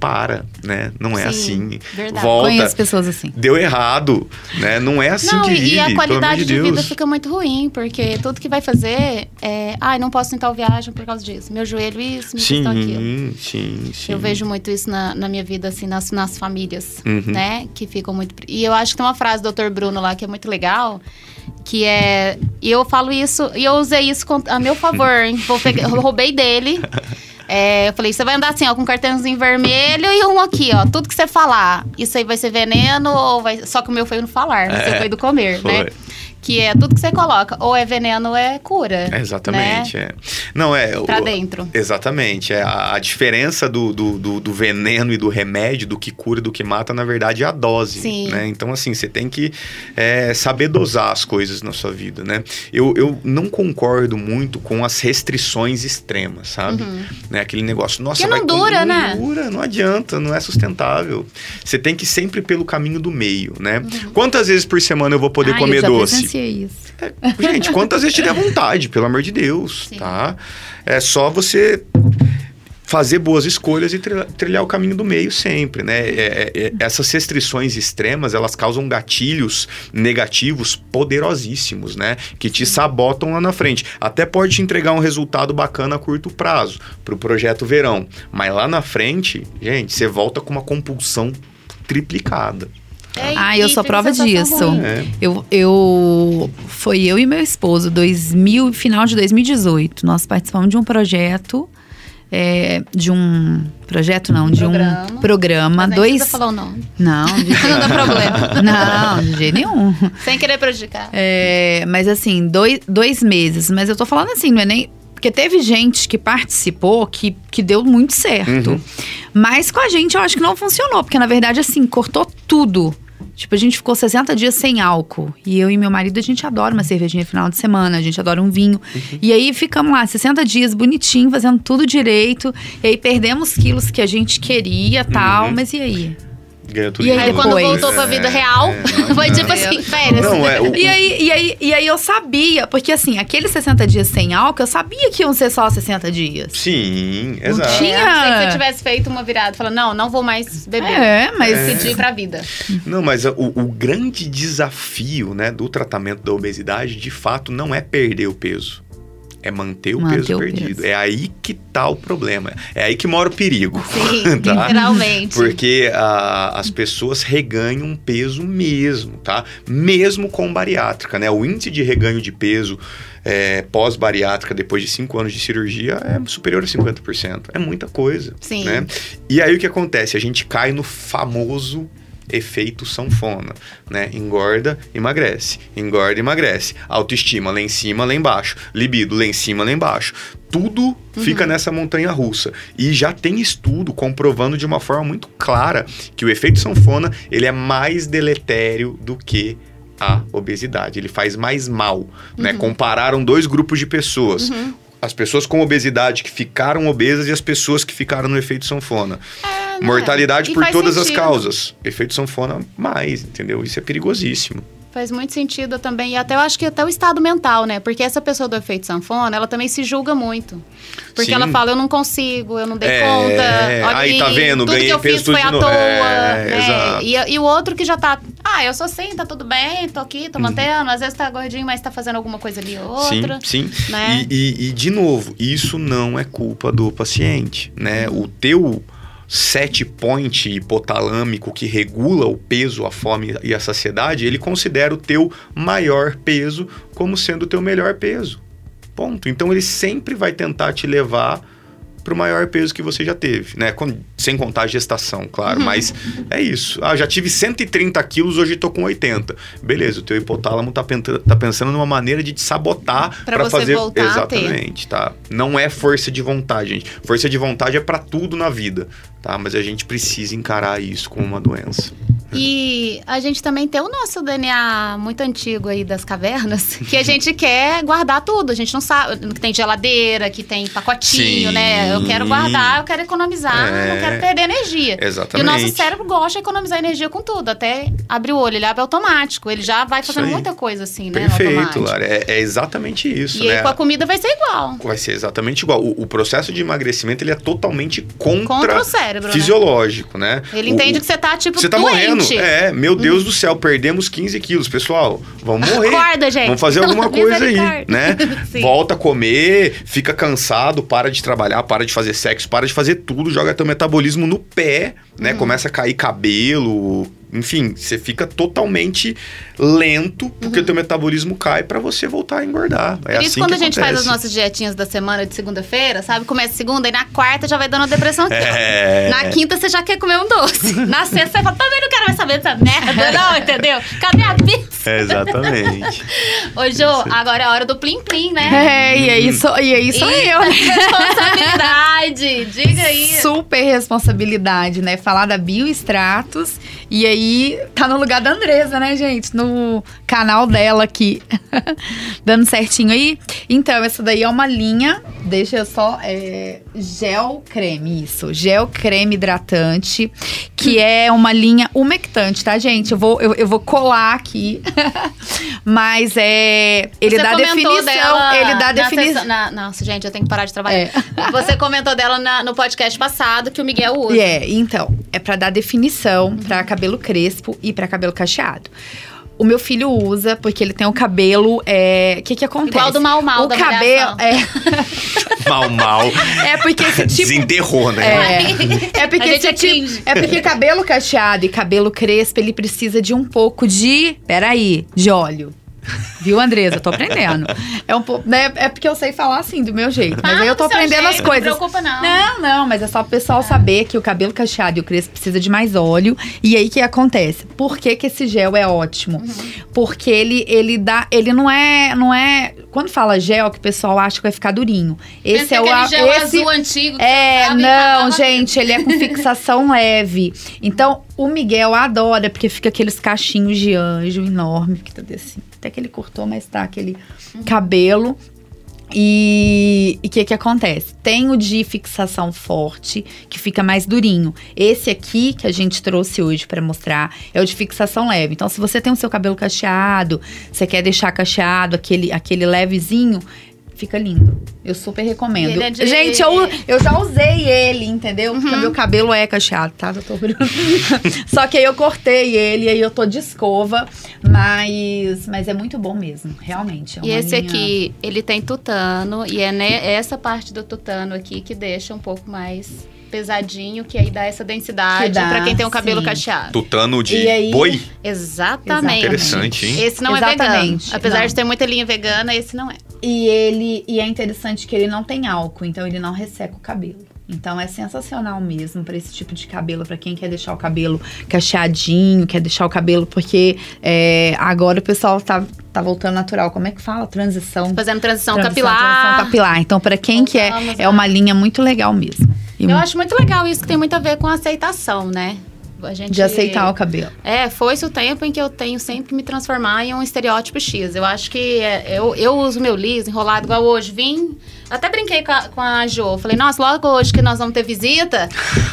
D: Para, né? Não é
B: Sim,
D: assim.
B: verdade.
D: Volta.
C: Conheço pessoas assim.
D: Deu errado, né? Não é assim
B: não,
D: que
B: e,
D: vive,
B: e a qualidade
D: de
B: de, vida fica muito ruim, porque tudo que vai fazer é. Ai, não posso tentar viagem por causa disso. Meu joelho, isso, questão aquilo.
D: Sim, sim, sim.
B: Eu vejo muito isso na, na minha vida, assim, nas, nas famílias,
D: Uhum.
B: né? Que ficam muito. E eu acho que tem uma frase do Dr. Bruno lá que é muito legal, que é. E eu falo isso, e eu usei isso a meu favor, hein? Vou pegar- roubei dele. [laughs] É, eu falei, você vai andar assim, ó, com um cartãozinho vermelho e um aqui, ó. Tudo que você falar, isso aí vai ser veneno ou vai. Só que o meu foi no falar, o seu foi do comer, né? Que é tudo que você coloca, ou é veneno ou é cura.
D: É, exatamente,
B: Né?
D: é. Não, é...
B: Pra
D: o-
B: dentro.
D: Exatamente. É, a, a diferença do, do, do- do veneno e do remédio, do que cura e do que mata, na verdade, é a dose.
B: Sim.
D: Né? Então, assim, você tem que é, saber dosar as coisas na sua vida, né? Eu, eu não concordo muito com as restrições extremas, sabe? Né? Aquele negócio, nossa,
B: Uhum. Que não dura,
D: comer,
B: né?
D: Não dura, não adianta, não é sustentável. Você tem que ir sempre pelo caminho do meio, né?
B: Uhum.
D: Quantas vezes por semana eu vou poder
C: Ai,
D: comer doce?
C: Presenciei isso.
D: Gente, quantas vezes te der vontade, pelo amor de Deus,
B: Sim.
D: tá? É só você fazer boas escolhas e trilhar, o caminho do meio sempre, né? É- é- é- essas restrições extremas, elas causam gatilhos negativos poderosíssimos, né? Que te sabotam lá na frente. Até pode te entregar um resultado bacana a curto prazo, pro projeto verão. Mas lá na frente, gente, você volta com uma compulsão triplicada.
B: É,
C: Ah, eu sou prova
B: sensação
C: disso.
D: É.
C: Eu, eu foi eu e meu esposo, 2000, final de 2018. Nós participamos de um projeto, é, de um projeto não, de
B: Programa.
C: um programa,
B: Mas
C: dois.
B: precisa falar o nome.
C: Não, de [laughs]
B: Não dá problema.
C: não, de jeito nenhum.
B: Sem querer prejudicar.
C: É, mas assim, dois, dois meses. Mas eu tô falando assim, não é nem. Porque teve gente que participou que, que deu muito certo.
D: Uhum.
C: Mas com a gente eu acho que não funcionou. Porque na verdade, assim, cortou tudo. Tipo, a gente ficou 60 dias sem álcool. E eu e meu marido, a gente adora uma cervejinha no final de semana, a gente adora um vinho. E aí ficamos lá, 60 dias bonitinho, fazendo tudo direito. E aí perdemos quilos que a gente queria tal. Mas e aí?
D: Ganha tudo
C: E aí
B: quando
C: depois?
B: voltou pra vida
D: É,
B: real,
D: é, [laughs]
B: foi
D: não,
B: tipo
D: não.
B: assim, férias.
D: Não, é. O,
C: E aí, e, aí, e aí eu sabia, porque assim, aqueles 60 dias sem álcool, eu sabia que iam ser só 60 dias.
D: Sim, exato.
C: tinha-
B: É, não ser que você tivesse feito uma virada, falando, não, não vou mais beber.
C: É, mas.
B: Decidir pra vida.
D: Não, mas o, o grande desafio né, do tratamento da obesidade, de fato, não é perder o peso. É manter o
C: Manter
D: peso
C: o
D: perdido.
C: peso.
D: É aí que tá o problema. É aí que mora o perigo.
B: Sim, [laughs]
D: tá?
B: literalmente.
D: Porque ah, as pessoas reganham peso mesmo, tá? Mesmo com bariátrica, né? O índice de reganho de peso é, pós-bariátrica, depois de 5 anos de cirurgia, é superior a 50%. É muita coisa,
B: Sim.
D: né? E aí o que acontece? A gente cai no famoso efeito sanfona, né? Engorda, emagrece. Engorda, emagrece. Autoestima lá em cima, lá embaixo. Libido lá em cima, lá embaixo. Tudo fica nessa montanha russa. E já tem estudo comprovando de uma forma muito clara que o efeito sanfona, ele é mais deletério do que a obesidade. Ele faz mais mal, né? Compararam dois grupos de pessoas. As pessoas com obesidade que ficaram obesas e as pessoas que ficaram no efeito sanfona.
B: É, né?
D: Mortalidade
B: E
D: por todas as
B: sentido.
D: causas. Efeito sanfona mais, entendeu? Isso é perigosíssimo.
B: Faz muito sentido também. E até eu acho que até o estado mental, né? Porque essa pessoa do efeito sanfona, ela também se julga muito. Porque
D: Sim.
B: ela fala, eu não consigo, eu não dei
D: É,
B: conta. Olha
D: aí, tá vendo?
B: Tudo
D: Ganhei
B: que eu fiz foi à toa.
D: É,
B: né?
D: exato.
B: E, e o outro que já tá, ah, eu sou assim, tá tudo bem, tô aqui,
D: Uhum.
B: tô mantendo. Às vezes tá gordinho, mas tá fazendo alguma coisa ali ou outra.
D: Sim, sim.
B: né?
D: E, e- e, de novo, isso não é culpa do paciente, né?
B: Uhum.
D: O teu set point hipotalâmico que regula o peso, a fome e a saciedade, ele considera o teu maior peso como sendo o teu melhor peso. Ponto. Então ele sempre vai tentar te levar para o maior peso que você já teve, né? Sem contar a gestação, claro.
B: Uhum.
D: Mas é isso. Ah, já tive 130 quilos, hoje tô com 80. Beleza, o teu hipotálamo tá, tá pensando numa maneira de te sabotar para fazer exatamente, tá? Não é força de vontade, gente. Força de vontade é para tudo na vida, tá? Mas a gente precisa encarar isso como uma doença.
B: E a gente também tem o nosso DNA muito antigo aí das cavernas, [laughs] que a gente quer guardar tudo. A gente não sabe que tem geladeira, que tem pacotinho,
D: Sim.
B: né? Eu quero guardar, eu quero economizar,
D: É.
B: não quero perder energia. E o
D: Exatamente.
B: nosso cérebro gosta de economizar energia com tudo. Até abrir o olho, ele abre automático. Ele já vai fazendo muita coisa assim, né?
D: Perfeito. Lara. É, é exatamente isso,
B: E
D: né?
B: aí com a comida vai ser igual.
D: Vai ser exatamente igual. O, o processo de emagrecimento ele é totalmente contra,
B: Contra o cérebro, né?
D: fisiológico, né?
B: Ele
D: O-
B: entende que você tá, tipo,
D: Você tá
B: doente. Uhum.
D: É, meu Deus do céu, perdemos 15 quilos. Pessoal, vamos morrer.
B: Acorda, gente.
D: Vamos fazer alguma [laughs] coisa aí, né? [laughs]
B: Sim.
D: Volta a comer, fica cansado, para de trabalhar, para de fazer sexo, para de fazer tudo, joga teu metabolismo no pé, né?
B: Uhum.
D: Começa a cair cabelo, enfim, você fica totalmente lento porque o teu metabolismo cai pra você voltar a engordar. É
B: Por isso,
D: assim
B: quando
D: que
B: a gente faz as
D: acontece.
B: nossas dietinhas da semana de segunda-feira, sabe? Começa segunda e na quarta já vai dando uma depressão aqui.
D: É.
B: Na quinta você já quer comer um doce. [laughs] Na sexta você fala, também não quero mais saber dessa merda, não, [laughs] entendeu? Cadê a pizza?
D: É, exatamente. [laughs]
B: Ô, Jô, agora é a hora do plim-plim, né?
C: É, e aí sou, e aí sou
B: Eita,
C: eu,
B: responsabilidade. Diga aí.
C: Super responsabilidade, né? Falar da bioestratos. E aí, tá no lugar da Andresa, né, gente? No canal dela aqui. [laughs] Dando certinho aí. Então, essa daí é uma linha. Deixa eu só. É, gel creme, isso. Gel creme hidratante. Que é uma linha umectante, tá, gente? Eu vou, eu, eu vou colar aqui. [laughs] Mas é. Ele
B: Você
C: dá definição. Ele dá definição.
B: Nossa, gente, eu tenho que parar de trabalhar.
C: É. [laughs]
B: Você comentou dela na- no podcast passado que o Miguel usa.
C: É, então, é pra dar definição pra cabelo crespo e pra cabelo cacheado. O meu filho usa porque ele tem o cabelo. O que que acontece?
B: Igual do Mau Mau
C: o
B: da
C: cabelo é,
D: mal, mal.
C: é porque esse tipo
D: Desenterrou, né?
C: é, é porque esse
B: é
C: tipo, é porque cabelo cacheado e cabelo crespo, ele precisa de um pouco de, peraí, de óleo. Viu, Andresa? Eu tô aprendendo. É um pouco, né? É porque eu sei falar assim do meu jeito, mas aí eu tô aprendendo as
B: jeito,
C: coisas.
B: Não preocupa, não.
C: Não, não, mas é só o pessoal saber que o cabelo cacheado e o crespo precisa de mais óleo. E aí o que acontece? Por que, que esse gel é ótimo? Porque ele, ele dá. Ele não é. não é Quando fala gel, que o pessoal acha que vai ficar durinho. Esse
B: Pensa
C: é o.
B: aquele gel
C: esse,
B: azul antigo. que
C: é,
B: e
C: não,
B: cagava
C: gente, ele é com fixação [laughs] leve. Então, o Miguel adora, porque fica aqueles cachinhos de anjo enorme, que tá assim. Até que ele cortou, mas tá aquele cabelo. E o que que acontece? Tem o de fixação forte, que fica mais durinho. Esse aqui que a gente trouxe hoje pra mostrar é o de fixação leve. Então, se você tem o seu cabelo cacheado, você quer deixar cacheado, aquele, aquele levezinho, Fica lindo. Eu super recomendo.
B: É de-
C: Gente, eu, eu já usei ele, entendeu? Porque meu cabelo é cacheado, tá, doutor Bruno? [laughs] Só que aí eu cortei ele, aí eu tô de escova. Mas, mas é muito bom mesmo, realmente. é
B: E esse
C: linha-
B: aqui, ele tem tutano, e é ne- essa parte do tutano aqui que deixa um pouco mais pesadinho, que aí dá essa densidade
C: Que dá,
B: pra quem tem o cabelo
C: sim.
B: cacheado.
D: Tutano de
C: E aí-
D: boi?
B: Exatamente.
D: Interessante, hein?
B: Esse não é vegano.
C: Exatamente,
B: Apesar
C: não.
B: de ter muita linha vegana, esse não é.
C: E ele e é interessante que ele não tem álcool, então ele não resseca o cabelo. Então é sensacional mesmo pra esse tipo de cabelo, pra quem quer deixar o cabelo cacheadinho, quer deixar o cabelo porque é, agora o pessoal tá, tá voltando natural. Como é que fala? Transição.
B: Fazendo transição,
C: transição,
B: capilar.
C: transição capilar. Então pra quem quer é uma linha muito legal mesmo. E
B: Eu acho muito legal isso, que tem muito a ver com aceitação, né? Gente...
C: de aceitar o cabelo.
B: É, foi-se o tempo em que eu tenho sempre me transformar em um estereótipo X. Eu acho que é, eu, eu uso meu liso enrolado igual hoje. Vim, até brinquei com a, com a Jo. Falei, nossa, logo hoje que nós vamos ter visita,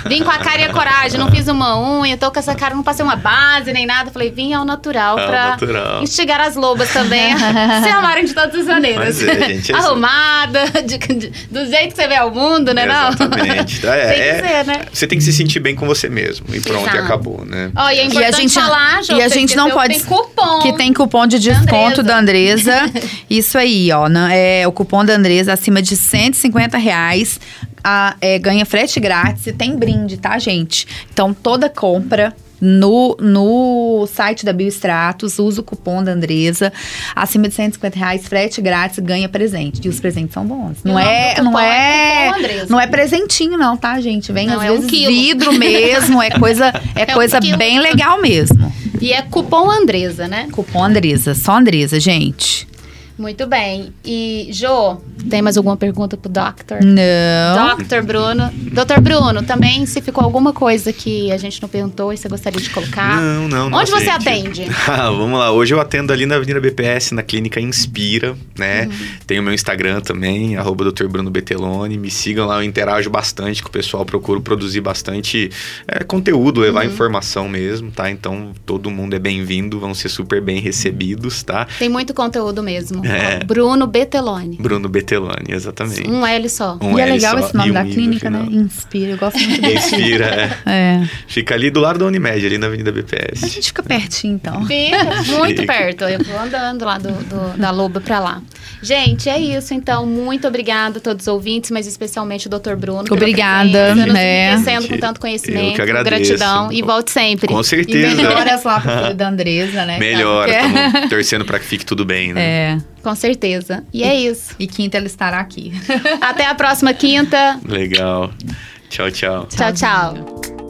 B: vim com a cara e a coragem. Não fiz uma unha, tô com essa cara, não passei uma base nem nada. Falei, vim ao natural
D: Ao
B: pra
D: natural.
B: instigar as lobas também a [laughs] se amarem de todas as maneiras.
D: É, gente, é isso.
B: Arrumada, de- de- do jeito que você vê o mundo, né? Não?
D: Exatamente. [laughs] É,
B: Tem que
D: é-
B: ser, né?
D: Você tem que se sentir bem com você mesmo. E pronto,
B: Exato.
D: e acabou, né?
B: Ó, e é importante
C: gente-
B: falar, Jo,
C: e a gente não pode-
B: Tem cupom.
C: Que tem cupom de desconto da Andresa. [laughs] Isso aí, ó. na- É, o cupom da Andresa acima de 150 reais. a- é, ganha frete grátis e tem brinde, tá, gente? Então, toda compra. No, no site da Biostratos, usa o cupom da Andresa. Acima de 150 reais, frete grátis, ganha presente. E os presentes são bons. Não
B: nome
C: é, não
B: é
C: é, não é presentinho, não, tá, gente? Vem
B: Não,
C: às
B: é um
C: vezes
B: quilo.
C: vidro mesmo. É coisa, [laughs] é
B: É um
C: coisa
B: quilo.
C: bem legal mesmo.
B: E é cupom Andresa, né?
C: Cupom Andresa, só Andresa, gente.
B: Muito bem. E, Jo, tem mais alguma pergunta pro Doctor?
C: Não.
B: Dr. Bruno. Dr. Bruno, também se ficou alguma coisa que a gente não perguntou e você gostaria de colocar?
D: Não, não, não.
B: Onde você atende? [laughs]
D: Ah, vamos lá. Hoje eu atendo ali na Avenida BPS, na Clínica Inspira, né? Tem o meu Instagram também, arroba Dr. Bruno Betelone. Me sigam lá, eu interajo bastante com o pessoal, procuro produzir bastante é, conteúdo, levar informação mesmo, tá? Então todo mundo é bem-vindo, vão ser super bem recebidos, tá?
B: Tem muito conteúdo mesmo.
D: É.
B: Bruno Betelone.
D: Bruno Betelone, exatamente.
B: Um L só.
D: Um
C: e é
D: L
C: legal
D: só
C: esse nome
D: e um
C: da clínica, né? Inspira. Eu gosto muito [laughs] desse.
D: Inspira, é.
C: É.
D: Fica ali do lado da Unimed, ali na Avenida
C: A
D: BPS.
C: gente fica pertinho, então. [laughs]
B: Fica muito
D: Fica.
B: perto. Eu vou andando lá do, do- da Loba pra lá. Gente, é isso. Então, muito obrigada a todos os ouvintes, mas especialmente o Dr. Bruno.
C: Obrigada,
B: presença, nos
C: né?
B: enriquecendo com tanto conhecimento,
D: eu que agradeço.
B: gratidão. E volte sempre.
D: Com
C: E
D: certeza.
C: melhoras lá pro filho da Andresa, né? [laughs]
D: Melhora, estamos torcendo para que fique tudo bem, né?
C: É.
B: Com certeza. E é isso.
C: E quinta ela estará aqui.
B: Até a próxima quinta.
D: Legal. Tchau, tchau.
B: Tchau, tchau.